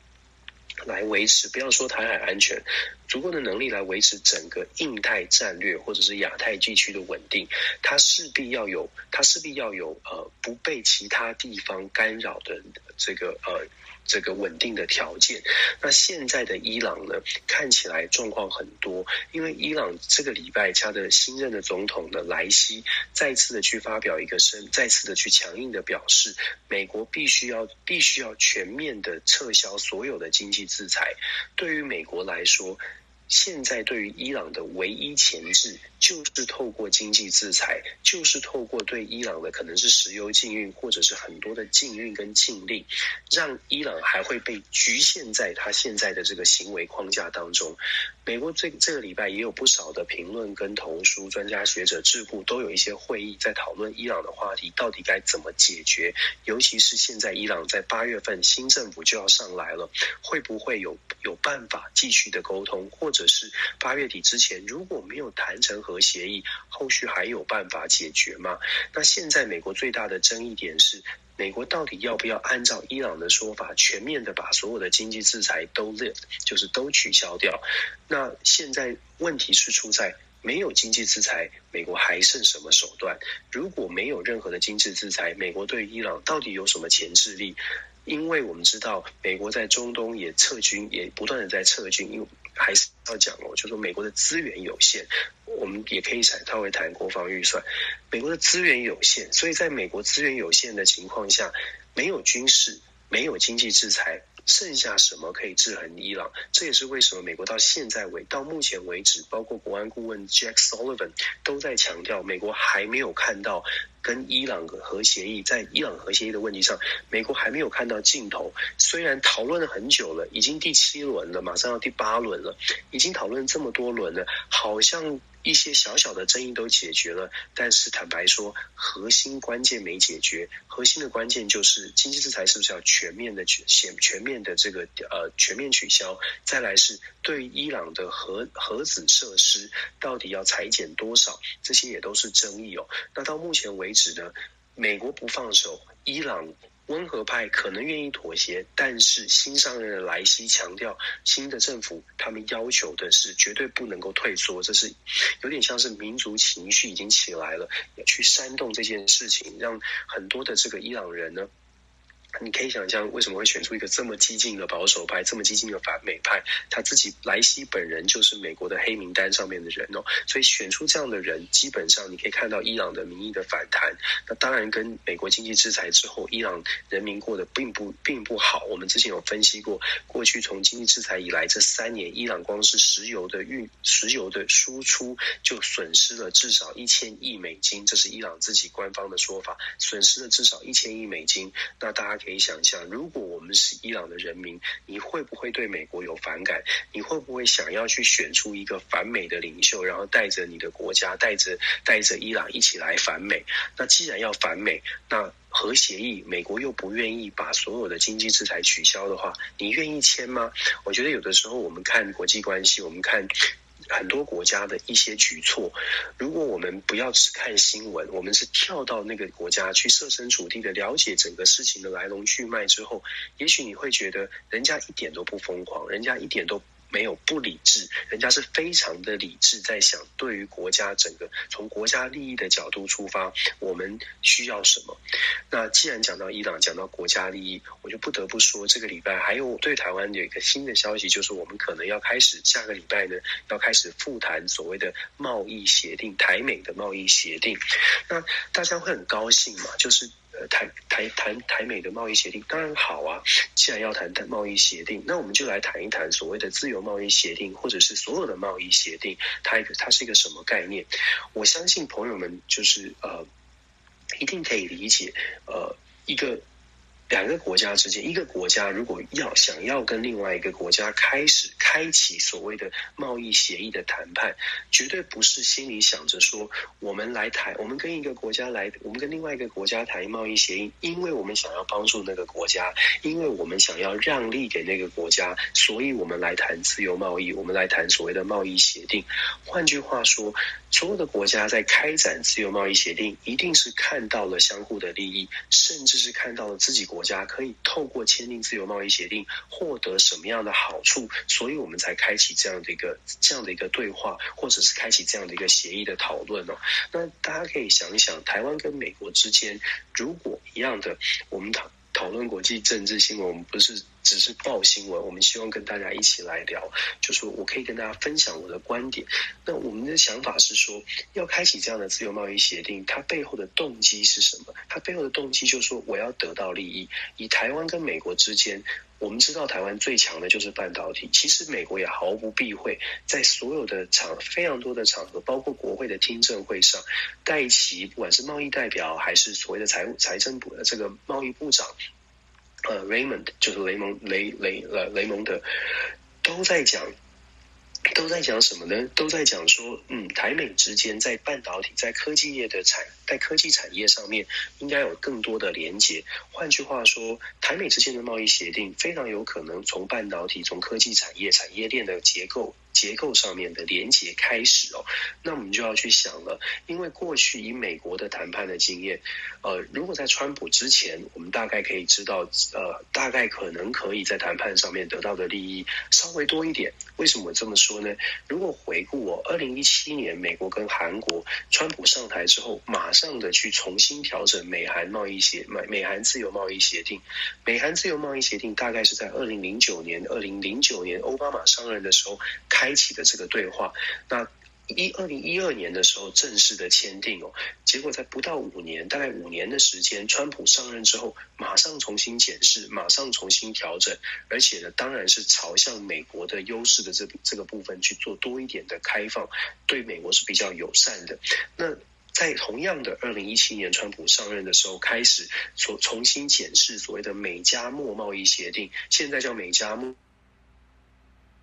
来维持，不要说台海安全，足够的能力来维持整个印太战略或者是亚太地区的稳定，它势必要有，它势必要有呃不被其他地方干扰的这个呃。这个稳定的条件，那现在的伊朗呢，看起来状况很多，因为伊朗这个礼拜他的新任的总统的莱西再次的去发表一个声，再次的去强硬的表示，美国必须要必须要全面的撤销所有的经济制裁。对于美国来说，现在对于伊朗的唯一前置，就是透过经济制裁，就是透过对伊朗的可能是石油禁运，或者是很多的禁运跟禁令，让伊朗还会被局限在他现在的这个行为框架当中。美国这这个礼拜也有不少的评论跟投书，专家学者智库都有一些会议在讨论伊朗的话题，到底该怎么解决？尤其是现在伊朗在八月份新政府就要上来了，会不会有有办法继续的沟通，或者是八月底之前如果没有谈成核协议，后续还有办法解决吗？那现在美国最大的争议点是，美国到底要不要按照伊朗的说法，全面的把所有的经济制裁都 lift，就是都取消掉？那现在问题是出在没有经济制裁，美国还剩什么手段？如果没有任何的经济制裁，美国对伊朗到底有什么钳制力？因为我们知道，美国在中东也撤军，也不断的在撤军，因为还是要讲哦，就是说美国的资源有限，我们也可以稍微谈国防预算。美国的资源有限，所以在美国资源有限的情况下，没有军事，没有经济制裁。剩下什么可以制衡伊朗？这也是为什么美国到现在为到目前为止，包括国安顾问 Jack Sullivan 都在强调，美国还没有看到跟伊朗核协议，在伊朗核协议的问题上，美国还没有看到尽头。虽然讨论了很久了，已经第七轮了，马上要第八轮了，已经讨论这么多轮了，好像。一些小小的争议都解决了，但是坦白说，核心关键没解决。核心的关键就是经济制裁是不是要全面的全全面的这个呃全面取消？再来是对伊朗的核核子设施到底要裁减多少？这些也都是争议哦。那到目前为止呢，美国不放手，伊朗。温和派可能愿意妥协，但是新上任的莱西强调，新的政府他们要求的是绝对不能够退缩，这是有点像是民族情绪已经起来了，要去煽动这件事情，让很多的这个伊朗人呢。你可以想象为什么会选出一个这么激进的保守派，这么激进的反美派？他自己莱西本人就是美国的黑名单上面的人哦，所以选出这样的人，基本上你可以看到伊朗的民意的反弹。那当然跟美国经济制裁之后，伊朗人民过得并不并不好。我们之前有分析过，过去从经济制裁以来这三年，伊朗光是石油的运石油的输出就损失了至少一千亿美金，这是伊朗自己官方的说法，损失了至少一千亿美金。那大家。可以想象，如果我们是伊朗的人民，你会不会对美国有反感？你会不会想要去选出一个反美的领袖，然后带着你的国家，带着带着伊朗一起来反美？那既然要反美，那核协议美国又不愿意把所有的经济制裁取消的话，你愿意签吗？我觉得有的时候我们看国际关系，我们看。很多国家的一些举措，如果我们不要只看新闻，我们是跳到那个国家去设身处地的了解整个事情的来龙去脉之后，也许你会觉得人家一点都不疯狂，人家一点都。没有不理智，人家是非常的理智，在想对于国家整个从国家利益的角度出发，我们需要什么？那既然讲到伊朗，讲到国家利益，我就不得不说，这个礼拜还有对台湾有一个新的消息，就是我们可能要开始下个礼拜呢，要开始复谈所谓的贸易协定，台美的贸易协定。那大家会很高兴嘛？就是。台，台台谈台美的贸易协定当然好啊。既然要谈谈贸易协定，那我们就来谈一谈所谓的自由贸易协定，或者是所有的贸易协定，它一个它是一个什么概念？我相信朋友们就是呃，一定可以理解呃一个。两个国家之间，一个国家如果要想要跟另外一个国家开始开启所谓的贸易协议的谈判，绝对不是心里想着说我们来谈，我们跟一个国家来，我们跟另外一个国家谈贸易协议，因为我们想要帮助那个国家，因为我们想要让利给那个国家，所以我们来谈自由贸易，我们来谈所谓的贸易协定。换句话说，所有的国家在开展自由贸易协定，一定是看到了相互的利益，甚至是看到了自己国。国家可以透过签订自由贸易协定获得什么样的好处？所以我们才开启这样的一个这样的一个对话，或者是开启这样的一个协议的讨论哦。那大家可以想一想，台湾跟美国之间如果一样的，我们讨讨论国际政治新闻，我们不是只是报新闻，我们希望跟大家一起来聊，就是我可以跟大家分享我的观点。那我们的想法是说，要开启这样的自由贸易协定，它背后的动机是什么？它背后的动机就是说，我要得到利益。以台湾跟美国之间，我们知道台湾最强的就是半导体，其实美国也毫不避讳，在所有的场非常多的场合，包括国会的听证会上，戴琪不管是贸易代表还是所谓的财务财政部的这个贸易部长。呃，Raymond 就是雷蒙雷雷呃雷蒙德都在讲，都在讲什么呢？都在讲说，嗯，台美之间在半导体、在科技业的产、在科技产业上面，应该有更多的连接。换句话说，台美之间的贸易协定非常有可能从半导体、从科技产业、产业链的结构。结构上面的连结开始哦，那我们就要去想了，因为过去以美国的谈判的经验，呃，如果在川普之前，我们大概可以知道，呃，大概可能可以在谈判上面得到的利益稍微多一点。为什么这么说呢？如果回顾我二零一七年美国跟韩国，川普上台之后，马上的去重新调整美韩贸易协美美韩自由贸易协定，美韩自由贸易协定大概是在二零零九年二零零九年奥巴马上任的时候。开启的这个对话，那一二零一二年的时候正式的签订哦，结果在不到五年，大概五年的时间，川普上任之后，马上重新检视，马上重新调整，而且呢，当然是朝向美国的优势的这这个部分去做多一点的开放，对美国是比较友善的。那在同样的二零一七年，川普上任的时候，开始所重新检视所谓的美加墨贸易协定，现在叫美加墨。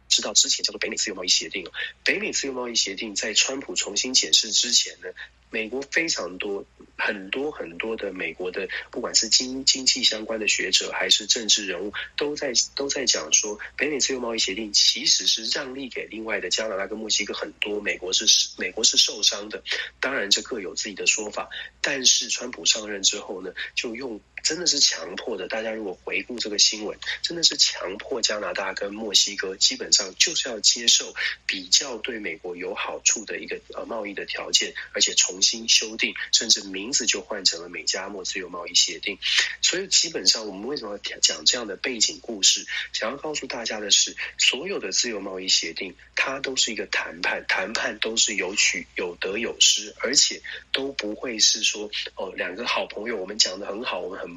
知道之前叫做北美自由贸易协定哦，北美自由贸易协定在川普重新检视之前呢，美国非常多很多很多的美国的不管是经经济相关的学者还是政治人物都在都在讲说，北美自由贸易协定其实是让利给另外的加拿大跟墨西哥很多，美国是美国是受伤的，当然这各有自己的说法，但是川普上任之后呢，就用。真的是强迫的，大家如果回顾这个新闻，真的是强迫加拿大跟墨西哥基本上就是要接受比较对美国有好处的一个呃贸易的条件，而且重新修订，甚至名字就换成了美加墨自由贸易协定。所以基本上我们为什么要讲这样的背景故事？想要告诉大家的是，所有的自由贸易协定它都是一个谈判，谈判都是有取有得有失，而且都不会是说哦两个好朋友我们讲得很好，我们很。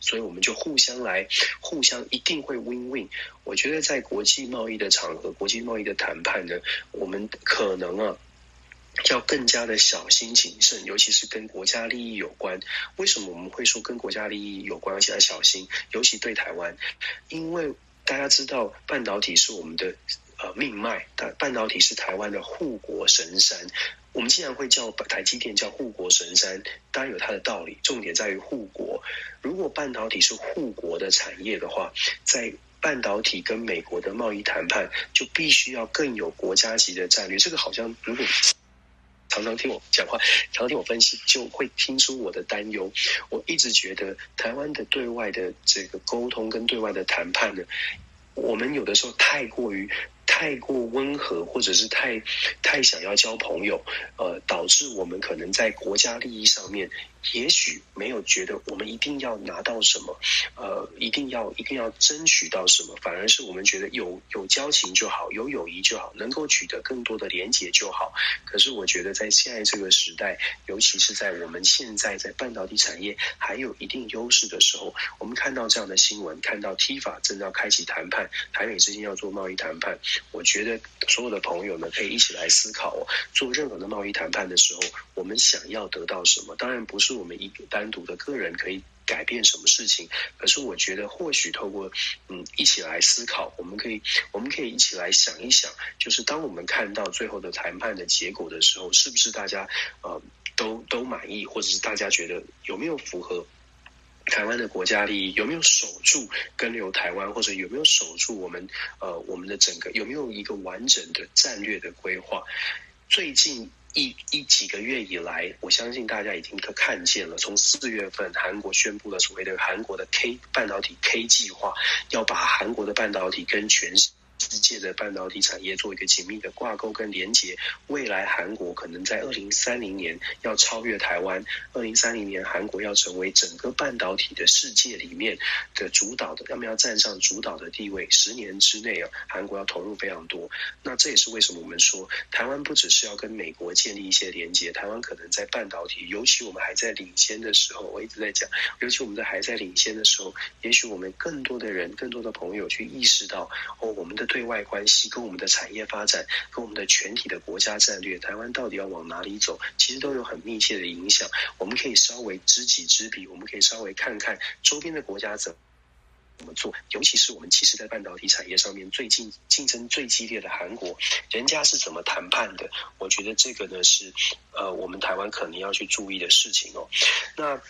所以我们就互相来，互相一定会 win win。我觉得在国际贸易的场合，国际贸易的谈判呢，我们可能啊要更加的小心谨慎，尤其是跟国家利益有关。为什么我们会说跟国家利益有关，而且要小心？尤其对台湾，因为大家知道半导体是我们的呃命脉，半导体是台湾的护国神山。我们既然会叫台积电叫护国神山，当然有它的道理。重点在于护国。如果半导体是护国的产业的话，在半导体跟美国的贸易谈判，就必须要更有国家级的战略。这个好像如果常常听我讲话，常常听我分析，就会听出我的担忧。我一直觉得台湾的对外的这个沟通跟对外的谈判呢，我们有的时候太过于。太过温和，或者是太太想要交朋友，呃，导致我们可能在国家利益上面。也许没有觉得我们一定要拿到什么，呃，一定要一定要争取到什么，反而是我们觉得有有交情就好，有友谊就好，能够取得更多的连结就好。可是我觉得在现在这个时代，尤其是在我们现在在半导体产业还有一定优势的时候，我们看到这样的新闻，看到 TIFA 正要开启谈判，台美之间要做贸易谈判，我觉得所有的朋友呢，可以一起来思考哦，做任何的贸易谈判的时候，我们想要得到什么？当然不是。我们一个单独的个人可以改变什么事情？可是我觉得，或许透过嗯一起来思考，我们可以我们可以一起来想一想，就是当我们看到最后的谈判的结果的时候，是不是大家呃都都满意，或者是大家觉得有没有符合台湾的国家利益？有没有守住跟留台湾，或者有没有守住我们呃我们的整个有没有一个完整的战略的规划？最近。一一几个月以来，我相信大家已经都看见了。从四月份，韩国宣布了所谓的韩国的 K 半导体 K 计划，要把韩国的半导体跟全世界的半导体产业做一个紧密的挂钩跟连接。未来韩国可能在二零三零年要超越台湾，二零三零年韩国要成为整个半导体的世界里面的主导的，要么要站上主导的地位。十年之内啊，韩国要投入非常多。那这也是为什么我们说台湾不只是要跟美国建立一些连接，台湾可能在半导体，尤其我们还在领先的时候，我一直在讲，尤其我们在还在领先的时候，也许我们更多的人、更多的朋友去意识到哦，我们的。对外关系跟我们的产业发展，跟我们的全体的国家战略，台湾到底要往哪里走，其实都有很密切的影响。我们可以稍微知己知彼，我们可以稍微看看周边的国家怎么做，尤其是我们其实，在半导体产业上面最近竞争最激烈的韩国，人家是怎么谈判的？我觉得这个呢是呃，我们台湾可能要去注意的事情哦。那。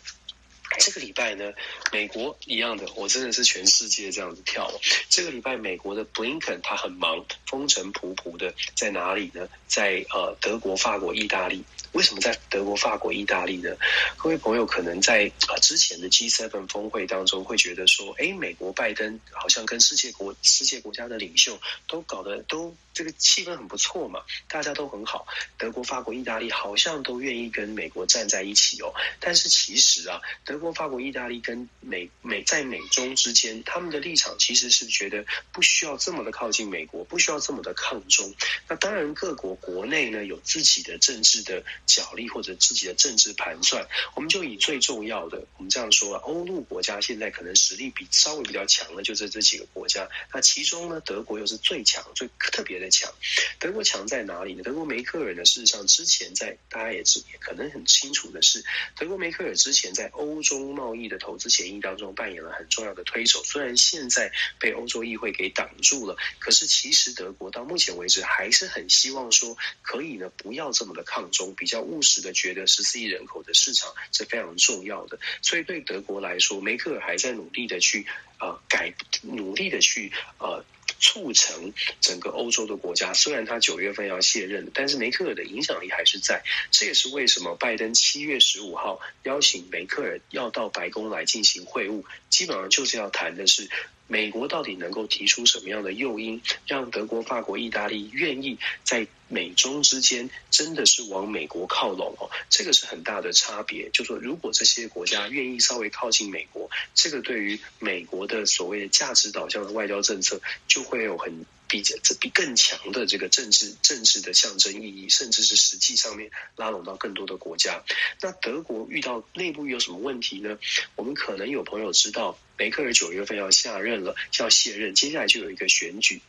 这个礼拜呢，美国一样的，我真的是全世界这样子跳。这个礼拜，美国的布林肯他很忙，风尘仆仆的，在哪里呢？在呃德国、法国、意大利。为什么在德国、法国、意大利呢？各位朋友可能在啊之前的 G7 峰会当中会觉得说，哎，美国拜登好像跟世界国世界国家的领袖都搞得都这个气氛很不错嘛，大家都很好。德国、法国、意大利好像都愿意跟美国站在一起哦。但是其实啊，德德国、法国、意大利跟美美在美中之间，他们的立场其实是觉得不需要这么的靠近美国，不需要这么的抗中。那当然，各国国内呢有自己的政治的。角力或者自己的政治盘算，我们就以最重要的，我们这样说啊，欧陆国家现在可能实力比稍微比较强的，就是这几个国家。那其中呢，德国又是最强、最特别的强。德国强在哪里呢？德国梅克尔呢，事实上之前在大家也知也可能很清楚的是，德国梅克尔之前在欧中贸易的投资协议当中扮演了很重要的推手。虽然现在被欧洲议会给挡住了，可是其实德国到目前为止还是很希望说，可以呢不要这么的抗中，比较。务实的觉得十四亿人口的市场是非常重要的，所以对德国来说，梅克尔还在努力的去呃改，努力的去呃促成整个欧洲的国家。虽然他九月份要卸任，但是梅克尔的影响力还是在。这也是为什么拜登七月十五号邀请梅克尔要到白宫来进行会晤，基本上就是要谈的是。美国到底能够提出什么样的诱因，让德国、法国、意大利愿意在美中之间真的是往美国靠拢哦？这个是很大的差别。就说如果这些国家愿意稍微靠近美国，这个对于美国的所谓的价值导向的外交政策，就会有很。比这比更强的这个政治政治的象征意义，甚至是实际上面拉拢到更多的国家。那德国遇到内部有什么问题呢？我们可能有朋友知道，梅克尔九月份要下任了，要卸任，接下来就有一个选举。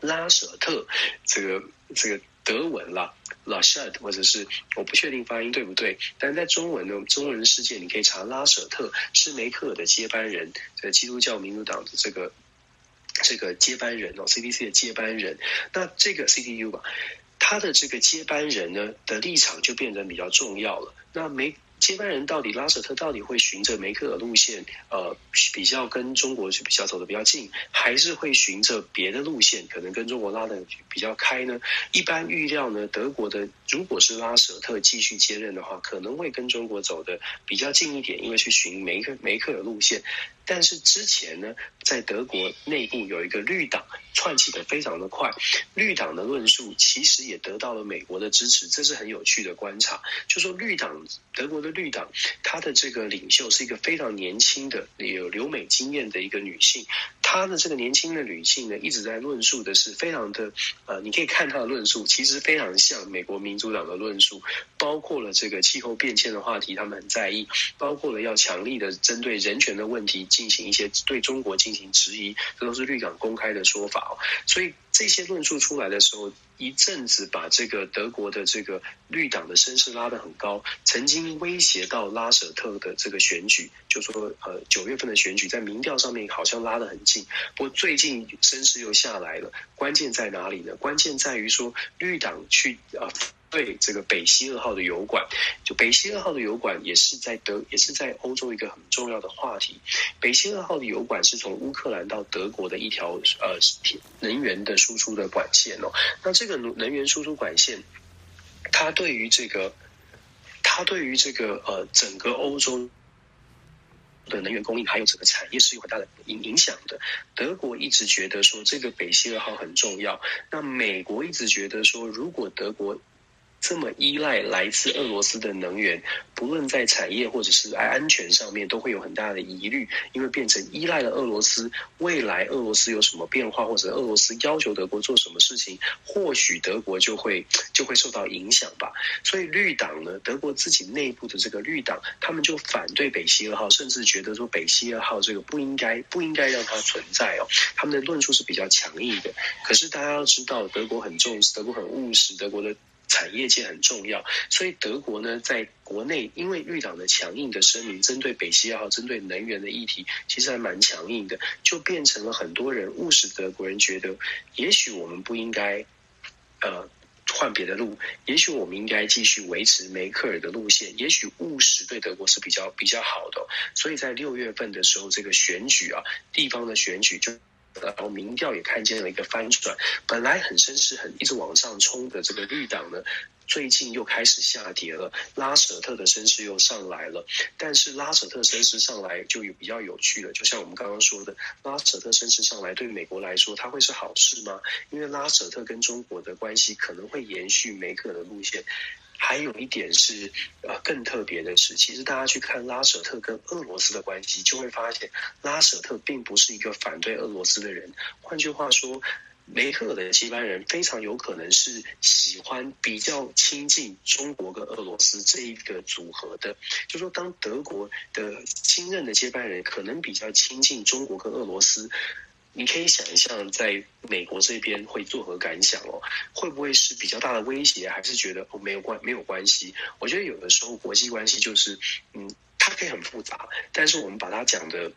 拉舍特，这个这个德文啦，Laschet，或者是我不确定发音对不对，但在中文呢，中文世界你可以查拉舍特施梅克的接班人，这个基督教民主党的这个。这个接班人哦，CDC 的接班人，那这个 CDU 吧，他的这个接班人呢的立场就变得比较重要了。那没。接班人到底拉舍特到底会循着梅克尔路线，呃，比较跟中国是比较走的比较近，还是会循着别的路线，可能跟中国拉的比较开呢？一般预料呢，德国的如果是拉舍特继续接任的话，可能会跟中国走的比较近一点，因为去寻梅克梅克尔路线。但是之前呢，在德国内部有一个绿党串起的非常的快，绿党的论述其实也得到了美国的支持，这是很有趣的观察。就说绿党德国的。绿党，他的这个领袖是一个非常年轻的、有留美经验的一个女性。他的这个年轻的女性呢，一直在论述的是非常的，呃，你可以看她的论述，其实非常像美国民主党的论述，包括了这个气候变迁的话题，他们很在意，包括了要强力的针对人权的问题进行一些对中国进行质疑，这都是绿港公开的说法哦。所以这些论述出来的时候，一阵子把这个德国的这个绿党的声势拉得很高，曾经威胁到拉舍特的这个选举，就说呃九月份的选举在民调上面好像拉得很近。不过最近声势又下来了，关键在哪里呢？关键在于说绿党去啊对这个北溪二号的油管，就北溪二号的油管也是在德也是在欧洲一个很重要的话题。北溪二号的油管是从乌克兰到德国的一条呃能源的输出的管线哦。那这个能源输出管线，它对于这个它对于这个呃整个欧洲。的能源供应还有整个产业是有很大的影影响的。德国一直觉得说这个北溪二号很重要，那美国一直觉得说如果德国。这么依赖来自俄罗斯的能源，不论在产业或者是安全上面，都会有很大的疑虑，因为变成依赖了俄罗斯。未来俄罗斯有什么变化，或者俄罗斯要求德国做什么事情，或许德国就会就会受到影响吧。所以绿党呢，德国自己内部的这个绿党，他们就反对北溪二号，甚至觉得说北溪二号这个不应该不应该让它存在哦。他们的论述是比较强硬的。可是大家要知道，德国很重视，德国很务实，德国的。产业界很重要，所以德国呢，在国内因为绿党的强硬的声明，针对北溪二号、针对能源的议题，其实还蛮强硬的，就变成了很多人务实德国人觉得，也许我们不应该呃换别的路，也许我们应该继续维持梅克尔的路线，也许务实对德国是比较比较好的。所以在六月份的时候，这个选举啊，地方的选举就。然后民调也看见了一个翻转，本来很声势很一直往上冲的这个绿党呢，最近又开始下跌了。拉舍特的声势又上来了，但是拉舍特声势上来就有比较有趣了，就像我们刚刚说的，拉舍特声势上来对美国来说，它会是好事吗？因为拉舍特跟中国的关系可能会延续梅克的路线。还有一点是，呃，更特别的是，其实大家去看拉舍特跟俄罗斯的关系，就会发现拉舍特并不是一个反对俄罗斯的人。换句话说，梅克尔的接班人非常有可能是喜欢比较亲近中国跟俄罗斯这一个组合的。就说当德国的新任的接班人可能比较亲近中国跟俄罗斯。你可以想象，在美国这边会作何感想哦？会不会是比较大的威胁，还是觉得哦没有关没有关系？我觉得有的时候国际关系就是，嗯，它可以很复杂，但是我们把它讲的。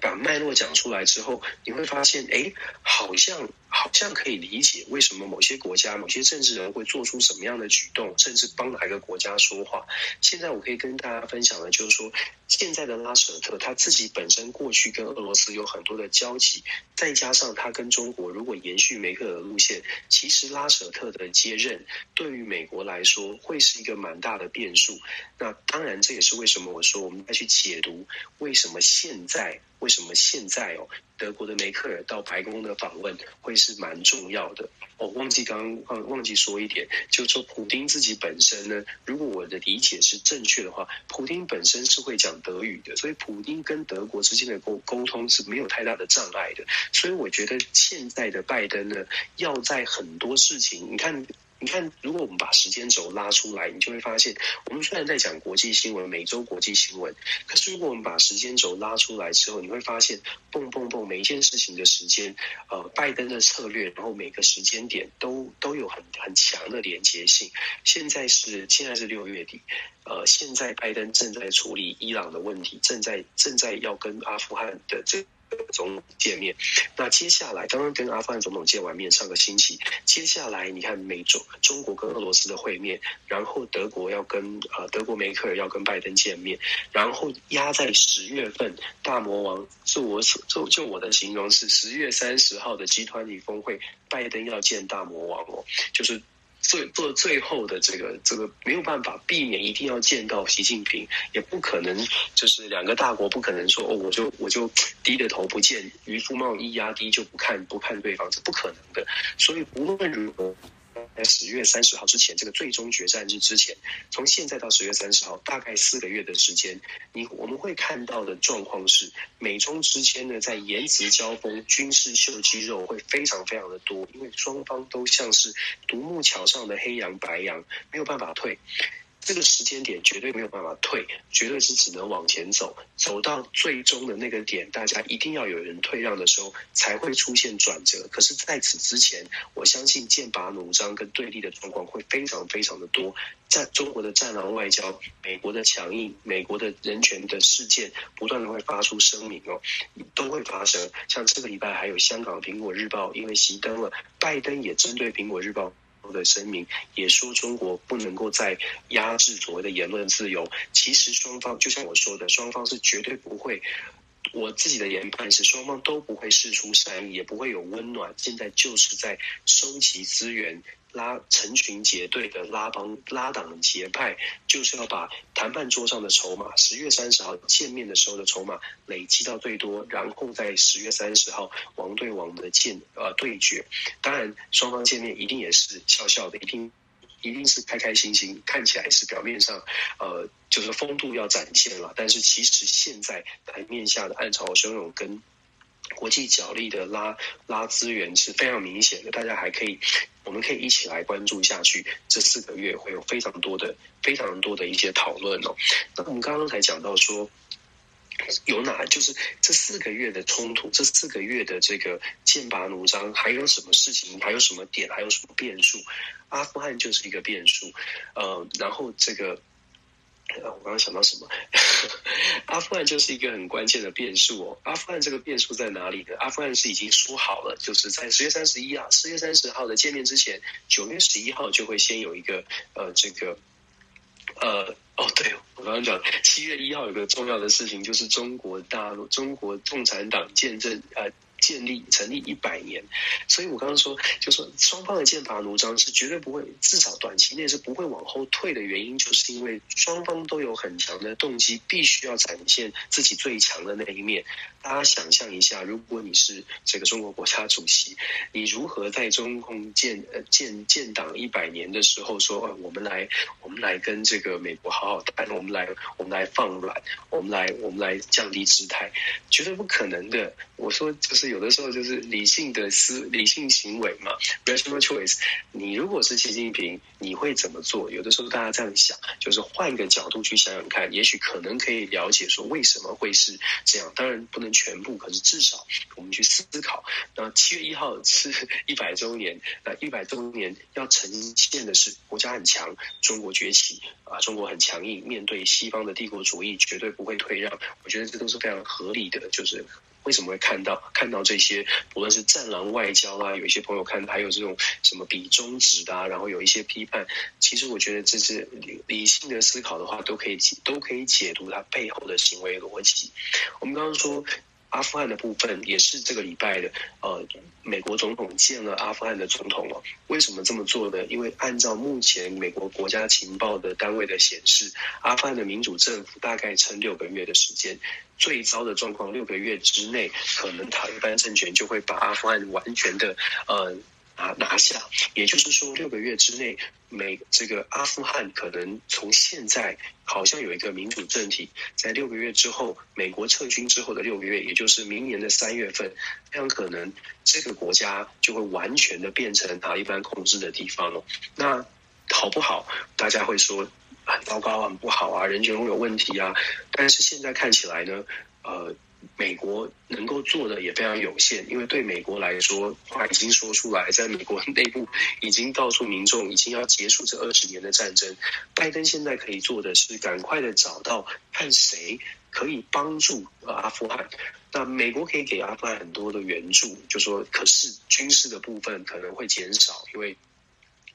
把脉络讲出来之后，你会发现，哎，好像好像可以理解为什么某些国家、某些政治人会做出什么样的举动，甚至帮哪一个国家说话。现在我可以跟大家分享的，就是说，现在的拉舍特他自己本身过去跟俄罗斯有很多的交集，再加上他跟中国如果延续梅克尔的路线，其实拉舍特的接任对于美国来说会是一个蛮大的变数。那当然，这也是为什么我说我们再去解读为什么现在。为什么现在哦，德国的梅克尔到白宫的访问会是蛮重要的？我、忘记刚刚忘记说一点，就是说普丁自己本身呢，如果我的理解是正确的话，普丁本身是会讲德语的，所以普丁跟德国之间的沟沟通是没有太大的障碍的。所以我觉得现在的拜登呢，要在很多事情，你看。你看，如果我们把时间轴拉出来，你就会发现，我们虽然在讲国际新闻、每周国际新闻，可是如果我们把时间轴拉出来之后，你会发现，蹦蹦蹦，每一件事情的时间，呃，拜登的策略，然后每个时间点都都有很很强的连接性。现在是现在是六月底，呃，现在拜登正在处理伊朗的问题，正在正在要跟阿富汗的这。总统见面，那接下来刚刚跟阿富汗总统见完面，上个星期，接下来你看美中中国跟俄罗斯的会面，然后德国要跟呃德国梅克尔要跟拜登见面，然后压在十月份大魔王是我所就就我的形容是十月三十号的 G20 峰会，拜登要见大魔王哦，就是。最做最后的这个这个没有办法避免，一定要见到习近平，也不可能就是两个大国不可能说哦，我就我就低着头不见，渔夫贸易压低就不看不看对方，是不可能的。所以无论如何。在十月三十号之前，这个最终决战日之前，从现在到十月三十号，大概四个月的时间，你我们会看到的状况是，美中之间呢，在言辞交锋、军事秀肌肉会非常非常的多，因为双方都像是独木桥上的黑羊白羊，没有办法退。这个时间点绝对没有办法退，绝对是只能往前走，走到最终的那个点，大家一定要有人退让的时候，才会出现转折。可是，在此之前，我相信剑拔弩张跟对立的状况会非常非常的多。在中国的战狼外交，美国的强硬，美国的人权的事件，不断的会发出声明哦，都会发生。像这个礼拜还有香港苹果日报因为熄灯了，拜登也针对苹果日报。的声明也说中国不能够再压制所谓的言论自由。其实双方就像我说的，双方是绝对不会。我自己的研判是，双方都不会释出善意，也不会有温暖。现在就是在收集资源，拉成群结队的拉帮拉党结派，就是要把谈判桌上的筹码，十月三十号见面的时候的筹码累积到最多，然后在十月三十号王对王的见呃对决。当然，双方见面一定也是笑笑的，一定一定是开开心心，看起来是表面上呃就是风度要展现了，但是其实现在台面下的暗潮汹涌跟。国际角力的拉拉资源是非常明显的，大家还可以，我们可以一起来关注下去。这四个月会有非常多的、非常多的一些讨论哦。那我们刚刚才讲到说，有哪就是这四个月的冲突，这四个月的这个剑拔弩张，还有什么事情，还有什么点，还有什么变数？阿富汗就是一个变数，呃，然后这个。我刚刚想到什么？阿富汗就是一个很关键的变数哦。阿富汗这个变数在哪里呢？阿富汗是已经说好了，就是在十月三十一啊、十月三十号的见面之前，九月十一号就会先有一个呃，这个呃，哦，对，我刚刚讲七月一号有个重要的事情，就是中国大陆中国共产党见证呃。建立成立一百年，所以我刚刚说，就说双方的剑拔弩张是绝对不会，至少短期内是不会往后退的原因，就是因为双方都有很强的动机，必须要展现自己最强的那一面。大家想象一下，如果你是这个中国国家主席，你如何在中共建呃建建党一百年的时候说，我们来我们来跟这个美国好好谈，我们来我们来放软，我们来我们来降低姿态，绝对不可能的。我说就是。有的时候就是理性的思理性行为嘛，rational choice。你如果是习近平，你会怎么做？有的时候大家这样想，就是换个角度去想想看，也许可能可以了解说为什么会是这样。当然不能全部，可是至少我们去思考。那七月一号是一百周年，那一百周年要呈现的是国家很强，中国崛起啊，中国很强硬，面对西方的帝国主义绝对不会退让。我觉得这都是非常合理的，就是。为什么会看到看到这些？不论是战狼外交啊，有一些朋友看，还有这种什么比中指的啊，然后有一些批判。其实我觉得这是理理性的思考的话，都可以都可以解读它背后的行为逻辑。我们刚刚说。阿富汗的部分也是这个礼拜的，呃，美国总统见了阿富汗的总统哦。为什么这么做呢？因为按照目前美国国家情报的单位的显示，阿富汗的民主政府大概撑六个月的时间，最糟的状况，六个月之内，可能塔利班政权就会把阿富汗完全的，呃。拿拿下，也就是说，六个月之内，美这个阿富汗可能从现在好像有一个民主政体，在六个月之后，美国撤军之后的六个月，也就是明年的三月份，非常可能这个国家就会完全的变成塔利班控制的地方了。那好不好？大家会说很糟糕啊，很不好啊，人权会有问题啊。但是现在看起来呢，呃。美国能够做的也非常有限，因为对美国来说，话已经说出来，在美国内部已经告诉民众，已经要结束这二十年的战争。拜登现在可以做的是，赶快的找到看谁可以帮助阿富汗。那美国可以给阿富汗很多的援助，就说，可是军事的部分可能会减少，因为。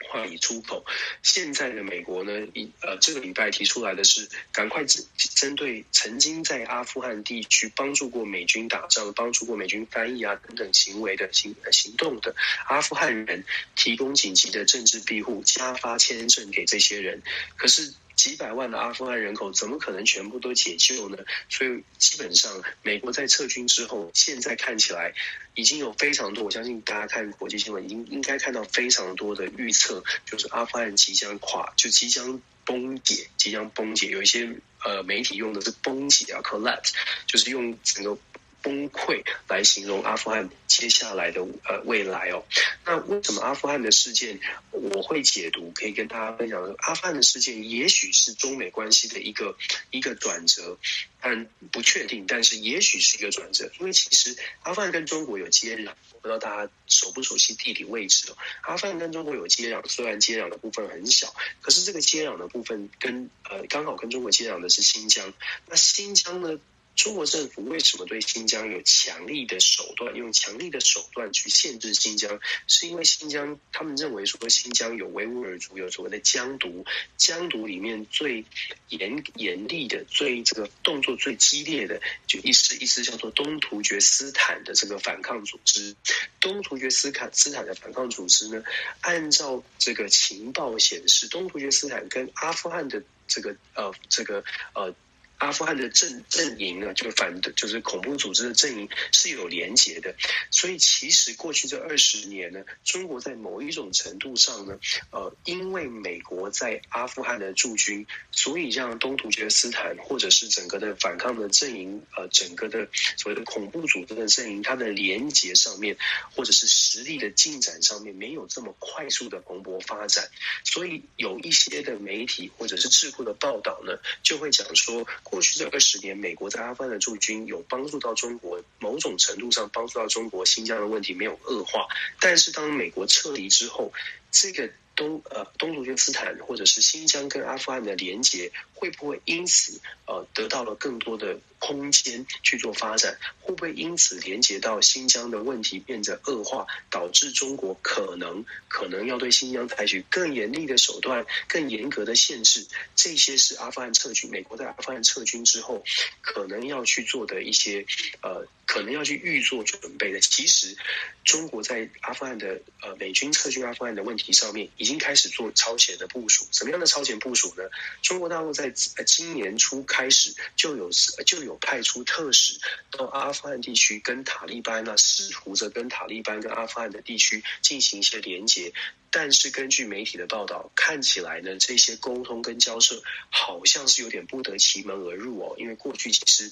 话已出口，现在的美国呢，一呃，这个礼拜提出来的是，赶快针针对曾经在阿富汗地区帮助过美军打仗、帮助过美军翻译啊等等行为的行行动的阿富汗人，提供紧急的政治庇护，加发签证给这些人。可是。几百万的阿富汗人口怎么可能全部都解救呢？所以基本上，美国在撤军之后，现在看起来已经有非常多。我相信大家看国际新闻，已经应该看到非常多的预测，就是阿富汗即将垮，就即将崩解，即将崩解。有一些呃媒体用的是崩解啊，collapse，就是用整个。崩溃来形容阿富汗接下来的呃未来哦，那为什么阿富汗的事件我会解读？可以跟大家分享，阿富汗的事件也许是中美关系的一个一个转折，但不确定，但是也许是一个转折，因为其实阿富汗跟中国有接壤，我不知道大家熟不熟悉地理位置哦。阿富汗跟中国有接壤，虽然接壤的部分很小，可是这个接壤的部分跟呃刚好跟中国接壤的是新疆，那新疆呢？中国政府为什么对新疆有强力的手段，用强力的手段去限制新疆？是因为新疆他们认为说新疆有维吾尔族，有所谓的疆独，疆独里面最严严厉的、最这个动作最激烈的，就一支一支叫做东突厥斯坦的这个反抗组织。东突厥斯坦斯坦的反抗组织呢，按照这个情报显示，东突厥斯坦跟阿富汗的这个呃这个呃。阿富汗的阵阵营呢，就是反对，就是恐怖组织的阵营是有连结的，所以其实过去这二十年呢，中国在某一种程度上呢，呃，因为美国在阿富汗的驻军，所以让东突厥斯坦或者是整个的反抗的阵营，呃，整个的所谓的恐怖组织的阵营，它的连结上面，或者是实力的进展上面，没有这么快速的蓬勃发展，所以有一些的媒体或者是智库的报道呢，就会讲说。过去这二十年，美国在阿富汗的驻军有帮助到中国，某种程度上帮助到中国，新疆的问题没有恶化。但是当美国撤离之后，这个。东呃东突厥斯坦或者是新疆跟阿富汗的连结，会不会因此呃得到了更多的空间去做发展？会不会因此连接到新疆的问题变得恶化，导致中国可能可能要对新疆采取更严厉的手段、更严格的限制？这些是阿富汗撤军，美国在阿富汗撤军之后可能要去做的一些呃。可能要去预做准备的。其实，中国在阿富汗的呃美军撤军阿富汗的问题上面，已经开始做超前的部署。什么样的超前部署呢？中国大陆在今年初开始就有就有派出特使到阿富汗地区，跟塔利班呢试图着跟塔利班跟阿富汗的地区进行一些连接。但是根据媒体的报道，看起来呢，这些沟通跟交涉好像是有点不得其门而入哦，因为过去其实。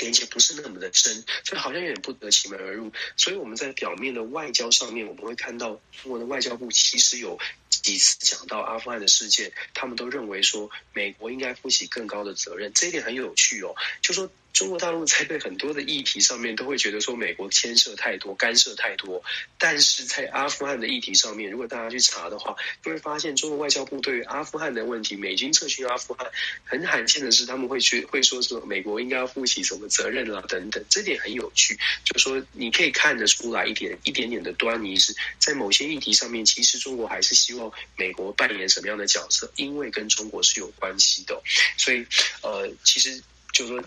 连接不是那么的深，所以好像有点不得其门而入。所以我们在表面的外交上面，我们会看到中国的外交部其实有几次讲到阿富汗的事件，他们都认为说美国应该负起更高的责任。这一点很有趣哦，就说。中国大陆在对很多的议题上面都会觉得说美国牵涉太多、干涉太多，但是在阿富汗的议题上面，如果大家去查的话，就会发现中国外交部对于阿富汗的问题，美军撤军阿富汗，很罕见的是他们会去会说说美国应该要负起什么责任啊等等，这点很有趣，就说你可以看得出来一点一点点的端倪，是在某些议题上面，其实中国还是希望美国扮演什么样的角色，因为跟中国是有关系的，所以呃，其实就是说。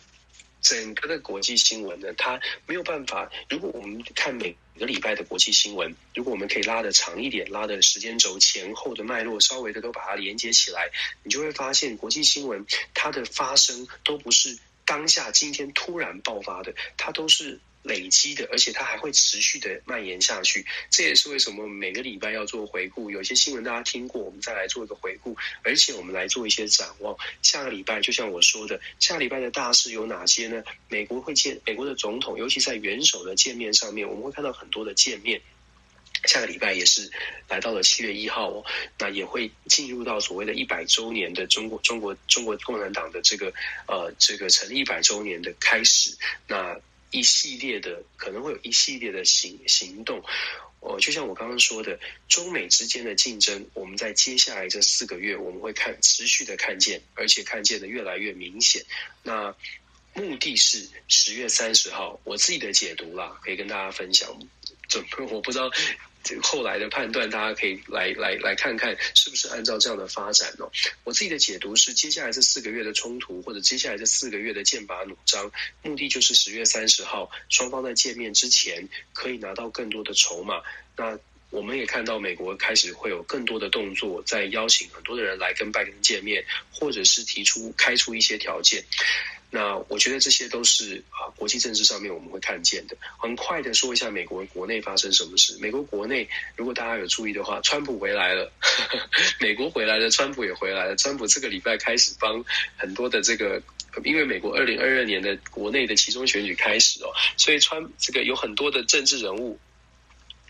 整个的国际新闻呢，它没有办法。如果我们看每个礼拜的国际新闻，如果我们可以拉的长一点，拉的时间轴前后的脉络稍微的都把它连接起来，你就会发现国际新闻它的发生都不是当下今天突然爆发的，它都是。累积的，而且它还会持续的蔓延下去。这也是为什么每个礼拜要做回顾。有些新闻大家听过，我们再来做一个回顾，而且我们来做一些展望。下个礼拜，就像我说的，下个礼拜的大事有哪些呢？美国会见美国的总统，尤其在元首的见面上面，我们会看到很多的见面。下个礼拜也是来到了七月一号哦，那也会进入到所谓的一百周年的中国中国中国共产党的这个呃这个成立一百周年的开始。那一系列的可能会有一系列的行行动，我，就像我刚刚说的，中美之间的竞争，我们在接下来这四个月，我们会看持续的看见，而且看见的越来越明显。那目的是十月三十号，我自己的解读啦，可以跟大家分享。准备我不知道。后来的判断，大家可以来来来看看是不是按照这样的发展哦。我自己的解读是，接下来这四个月的冲突，或者接下来这四个月的剑拔弩张，目的就是十月三十号双方在见面之前，可以拿到更多的筹码。那我们也看到美国开始会有更多的动作，在邀请很多的人来跟拜登见面，或者是提出开出一些条件。那我觉得这些都是啊，国际政治上面我们会看见的。很快的说一下美国国内发生什么事。美国国内，如果大家有注意的话，川普回来了，呵呵，美国回来了，川普也回来了。川普这个礼拜开始帮很多的这个，因为美国二零二二年的国内的其中选举开始哦，所以川这个有很多的政治人物。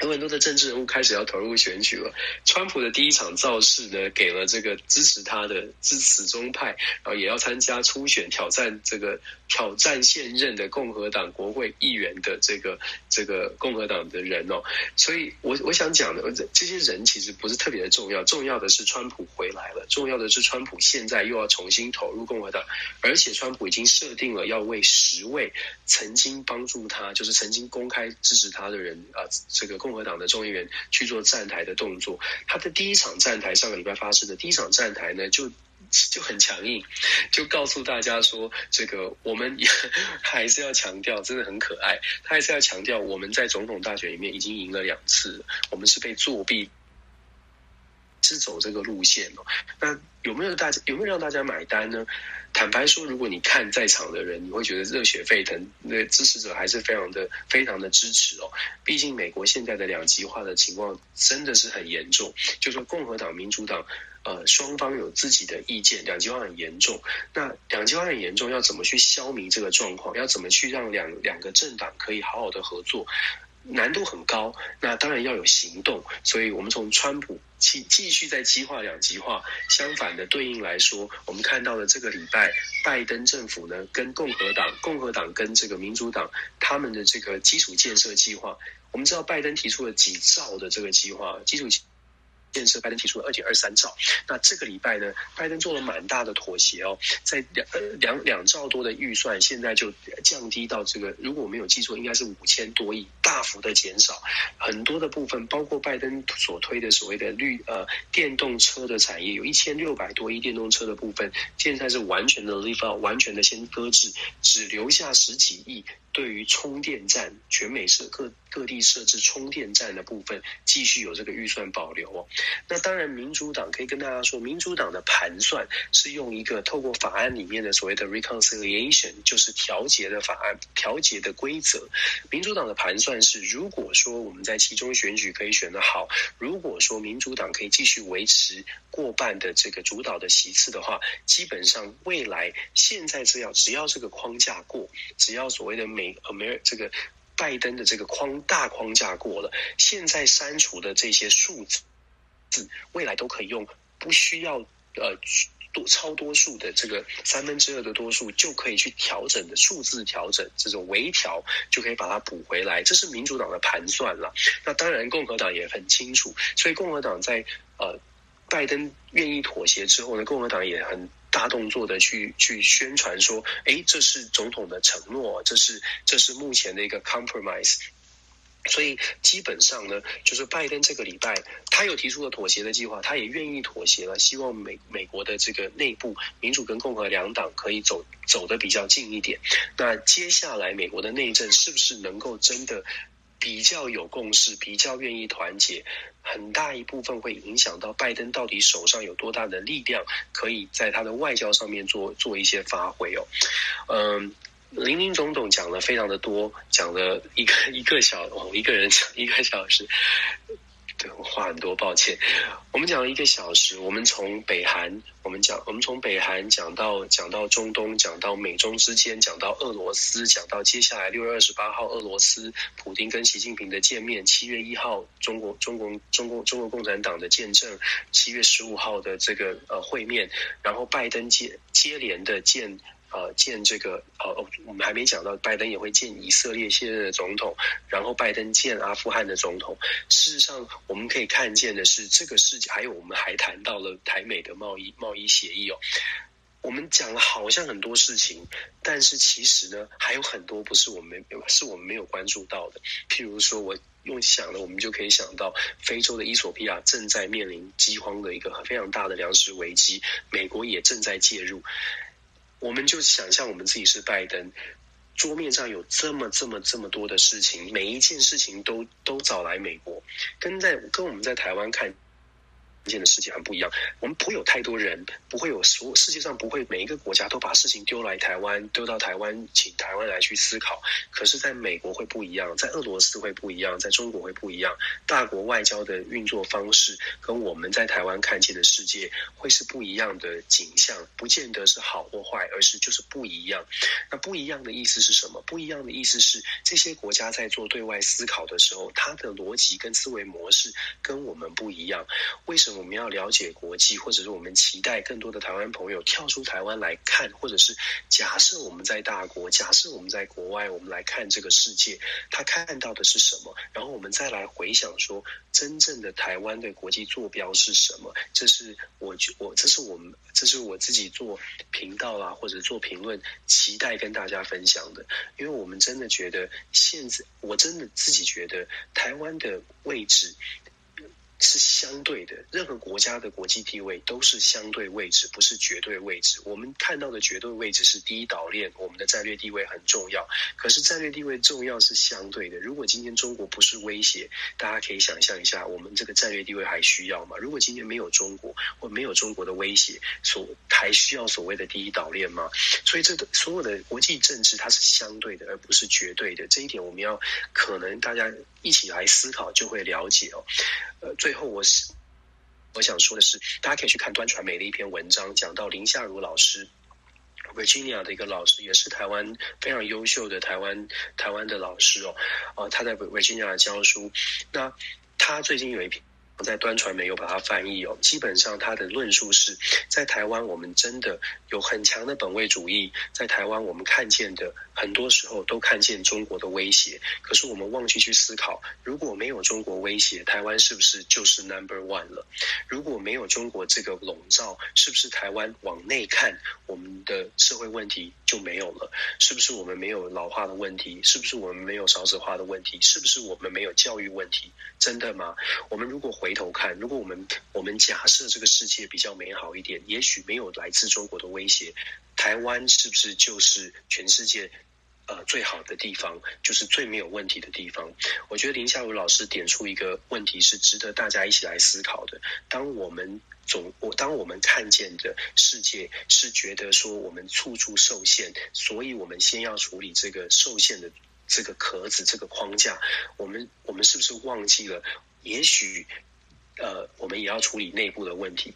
有很多的政治人物开始要投入选举了。川普的第一场造势呢，给了这个支持他的支持中派，然后也要参加初选，挑战这个挑战现任的共和党国会议员的这个这个共和党的人哦。所以我我想讲的这些人其实不是特别的重要，重要的是川普回来了，重要的是川普现在又要重新投入共和党，而且川普已经设定了要为十位曾经帮助他，就是曾经公开支持他的人啊，这个。共和党的众议员去做站台的动作，他的第一场站台上个礼拜发生的第一场站台呢，就就很强硬，就告诉大家说，这个我们 还是要强调，真的很可爱，他还是要强调，我们在总统大选里面已经赢了两次，我们是被作弊，是走这个路线哦。那有没有大家有没有让大家买单呢？坦白说，如果你看在场的人，你会觉得热血沸腾，那支持者还是非常的、非常的支持哦。毕竟美国现在的两极化的情况真的是很严重，就说共和党、民主党，呃，双方有自己的意见，两极化很严重。那两极化很严重，要怎么去消弭这个状况？要怎么去让两两个政党可以好好的合作？难度很高，那当然要有行动。所以，我们从川普继继续在激化两极化，相反的对应来说，我们看到了这个礼拜，拜登政府呢跟共和党、共和党跟这个民主党他们的这个基础建设计划，我们知道拜登提出了几兆的这个计划，基础。建设，拜登提出了二点二三兆。那这个礼拜呢，拜登做了蛮大的妥协哦，在两呃两两兆多的预算，现在就降低到这个，如果我没有记错，应该是五千多亿，大幅的减少。很多的部分，包括拜登所推的所谓的绿呃电动车的产业，有一千六百多亿电动车的部分，现在是完全的 leave out，完全的先搁置，只留下十几亿。对于充电站，全美设各各地设置充电站的部分，继续有这个预算保留哦。那当然，民主党可以跟大家说，民主党的盘算是用一个透过法案里面的所谓的 reconciliation，就是调节的法案、调节的规则。民主党的盘算是，如果说我们在其中选举可以选得好，如果说民主党可以继续维持过半的这个主导的席次的话，基本上未来现在只要只要这个框架过，只要所谓的美。Amer 这个拜登的这个框大框架过了，现在删除的这些数字字，未来都可以用不需要呃多超多数的这个三分之二的多数就可以去调整的数字调整，这种微调就可以把它补回来，这是民主党的盘算了。那当然共和党也很清楚，所以共和党在呃拜登愿意妥协之后呢，共和党也很。大动作的去去宣传说，诶，这是总统的承诺，这是这是目前的一个 compromise。所以基本上呢，就是拜登这个礼拜他有提出了妥协的计划，他也愿意妥协了，希望美美国的这个内部民主跟共和两党可以走走得比较近一点。那接下来美国的内政是不是能够真的？比较有共识，比较愿意团结，很大一部分会影响到拜登到底手上有多大的力量，可以在他的外交上面做做一些发挥哦。嗯，林林总总讲了非常的多，讲了一个一个小哦，一个人讲一个小时。对，我话很多，抱歉。我们讲了一个小时，我们从北韩，我们讲，我们从北韩讲到讲到中东，讲到美中之间，讲到俄罗斯，讲到接下来六月二十八号俄罗斯普京跟习近平的见面，七月一号中国中国中国中国共产党的见证，七月十五号的这个呃会面，然后拜登接接连的见。呃，见这个呃，我们还没讲到，拜登也会见以色列现任的总统，然后拜登见阿富汗的总统。事实上，我们可以看见的是，这个世界还有我们还谈到了台美的贸易贸易协议哦。我们讲了好像很多事情，但是其实呢，还有很多不是我们是我们没有关注到的。譬如说，我用想了，我们就可以想到，非洲的伊索比亚正在面临饥荒的一个非常大的粮食危机，美国也正在介入。我们就想象我们自己是拜登，桌面上有这么这么这么多的事情，每一件事情都都找来美国，跟在跟我们在台湾看见的世界很不一样。我们不会有太多人，不会有所有世界上不会每一个国家都把事情丢来台湾，丢到台湾，请台湾来去思考。可是，在美国会不一样，在俄罗斯会不一样，在中国会不一样。大国外交的运作方式跟我们在台湾看见的世界会是不一样的景象，不见得是好或坏，而是就是不一样。那不一样的意思是什么？不一样的意思是这些国家在做对外思考的时候，它的逻辑跟思维模式跟我们不一样。为什么？我们要了解国际，或者是我们期待更多的台湾朋友跳出台湾来看，或者是假设我们在大国，假设我们在国外，我们来看这个世界，他看到的是什么？然后我们再来回想说，真正的台湾的国际坐标是什么？这是我我这是我们这是我自己做频道啊，或者做评论，期待跟大家分享的，因为我们真的觉得现在，我真的自己觉得台湾的位置。是相对的，任何国家的国际地位都是相对位置，不是绝对位置。我们看到的绝对位置是第一岛链，我们的战略地位很重要。可是战略地位重要是相对的。如果今天中国不是威胁，大家可以想象一下，我们这个战略地位还需要吗？如果今天没有中国，或没有中国的威胁，所还需要所谓的第一岛链吗？所以这个所有的国际政治它是相对的，而不是绝对的。这一点我们要可能大家一起来思考，就会了解哦。呃，最后我是我想说的是，大家可以去看端传媒的一篇文章，讲到林夏如老师，Virginia 的一个老师，也是台湾非常优秀的台湾台湾的老师哦，呃，他在 Virginia 教书，那他最近有一篇。在端传媒有把它翻译哦，基本上他的论述是在台湾，我们真的有很强的本位主义。在台湾，我们看见的很多时候都看见中国的威胁，可是我们忘记去思考，如果没有中国威胁，台湾是不是就是 number one 了？如果没有中国这个笼罩，是不是台湾往内看，我们的社会问题就没有了？是不是我们没有老化的问题？是不是我们没有少子化的问题？是不是我们没有教育问题？真的吗？我们如果回回头看，如果我们我们假设这个世界比较美好一点，也许没有来自中国的威胁，台湾是不是就是全世界呃最好的地方，就是最没有问题的地方？我觉得林夏如老师点出一个问题是值得大家一起来思考的。当我们总我当我们看见的世界是觉得说我们处处受限，所以我们先要处理这个受限的。这个壳子，这个框架，我们我们是不是忘记了？也许，呃，我们也要处理内部的问题。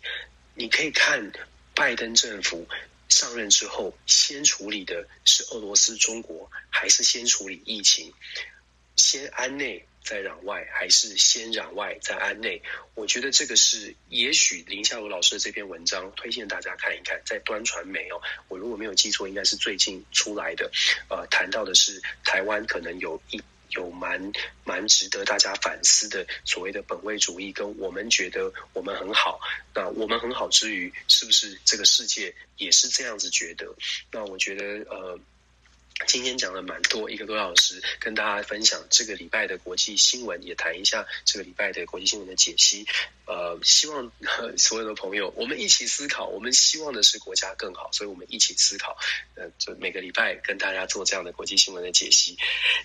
你可以看拜登政府上任之后，先处理的是俄罗斯、中国，还是先处理疫情？先安内。再攘外还是先攘外再安内？我觉得这个是也许林夏如老师的这篇文章推荐大家看一看，在端传媒哦，我如果没有记错，应该是最近出来的。呃，谈到的是台湾可能有一有蛮蛮值得大家反思的所谓的本位主义，跟我们觉得我们很好。那我们很好之余，是不是这个世界也是这样子觉得？那我觉得呃。今天讲了蛮多，一个多小时，跟大家分享这个礼拜的国际新闻，也谈一下这个礼拜的国际新闻的解析。呃，希望 所有的朋友，我们一起思考。我们希望的是国家更好，所以我们一起思考。呃，就每个礼拜跟大家做这样的国际新闻的解析。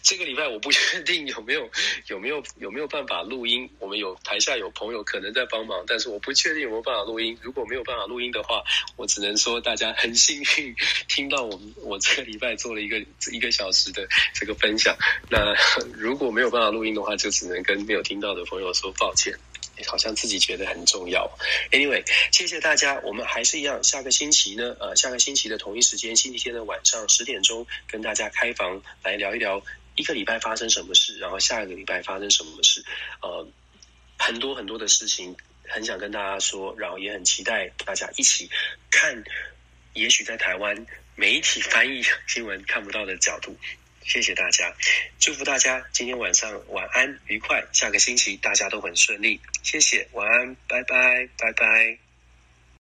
这个礼拜我不确定有没有有没有有没有办法录音。我们有台下有朋友可能在帮忙，但是我不确定有没有办法录音。如果没有办法录音的话，我只能说大家很幸运听到我们我这个礼拜做了一个。一个小时的这个分享，那如果没有办法录音的话，就只能跟没有听到的朋友说抱歉。好像自己觉得很重要。Anyway，谢谢大家。我们还是一样，下个星期呢，呃，下个星期的同一时间，星期天的晚上十点钟，跟大家开房来聊一聊一个礼拜发生什么事，然后下个礼拜发生什么事。呃，很多很多的事情很想跟大家说，然后也很期待大家一起看。也许在台湾。媒体翻译新闻看不到的角度，谢谢大家，祝福大家今天晚上晚安愉快，下个星期大家都很顺利，谢谢，晚安，拜拜，拜拜。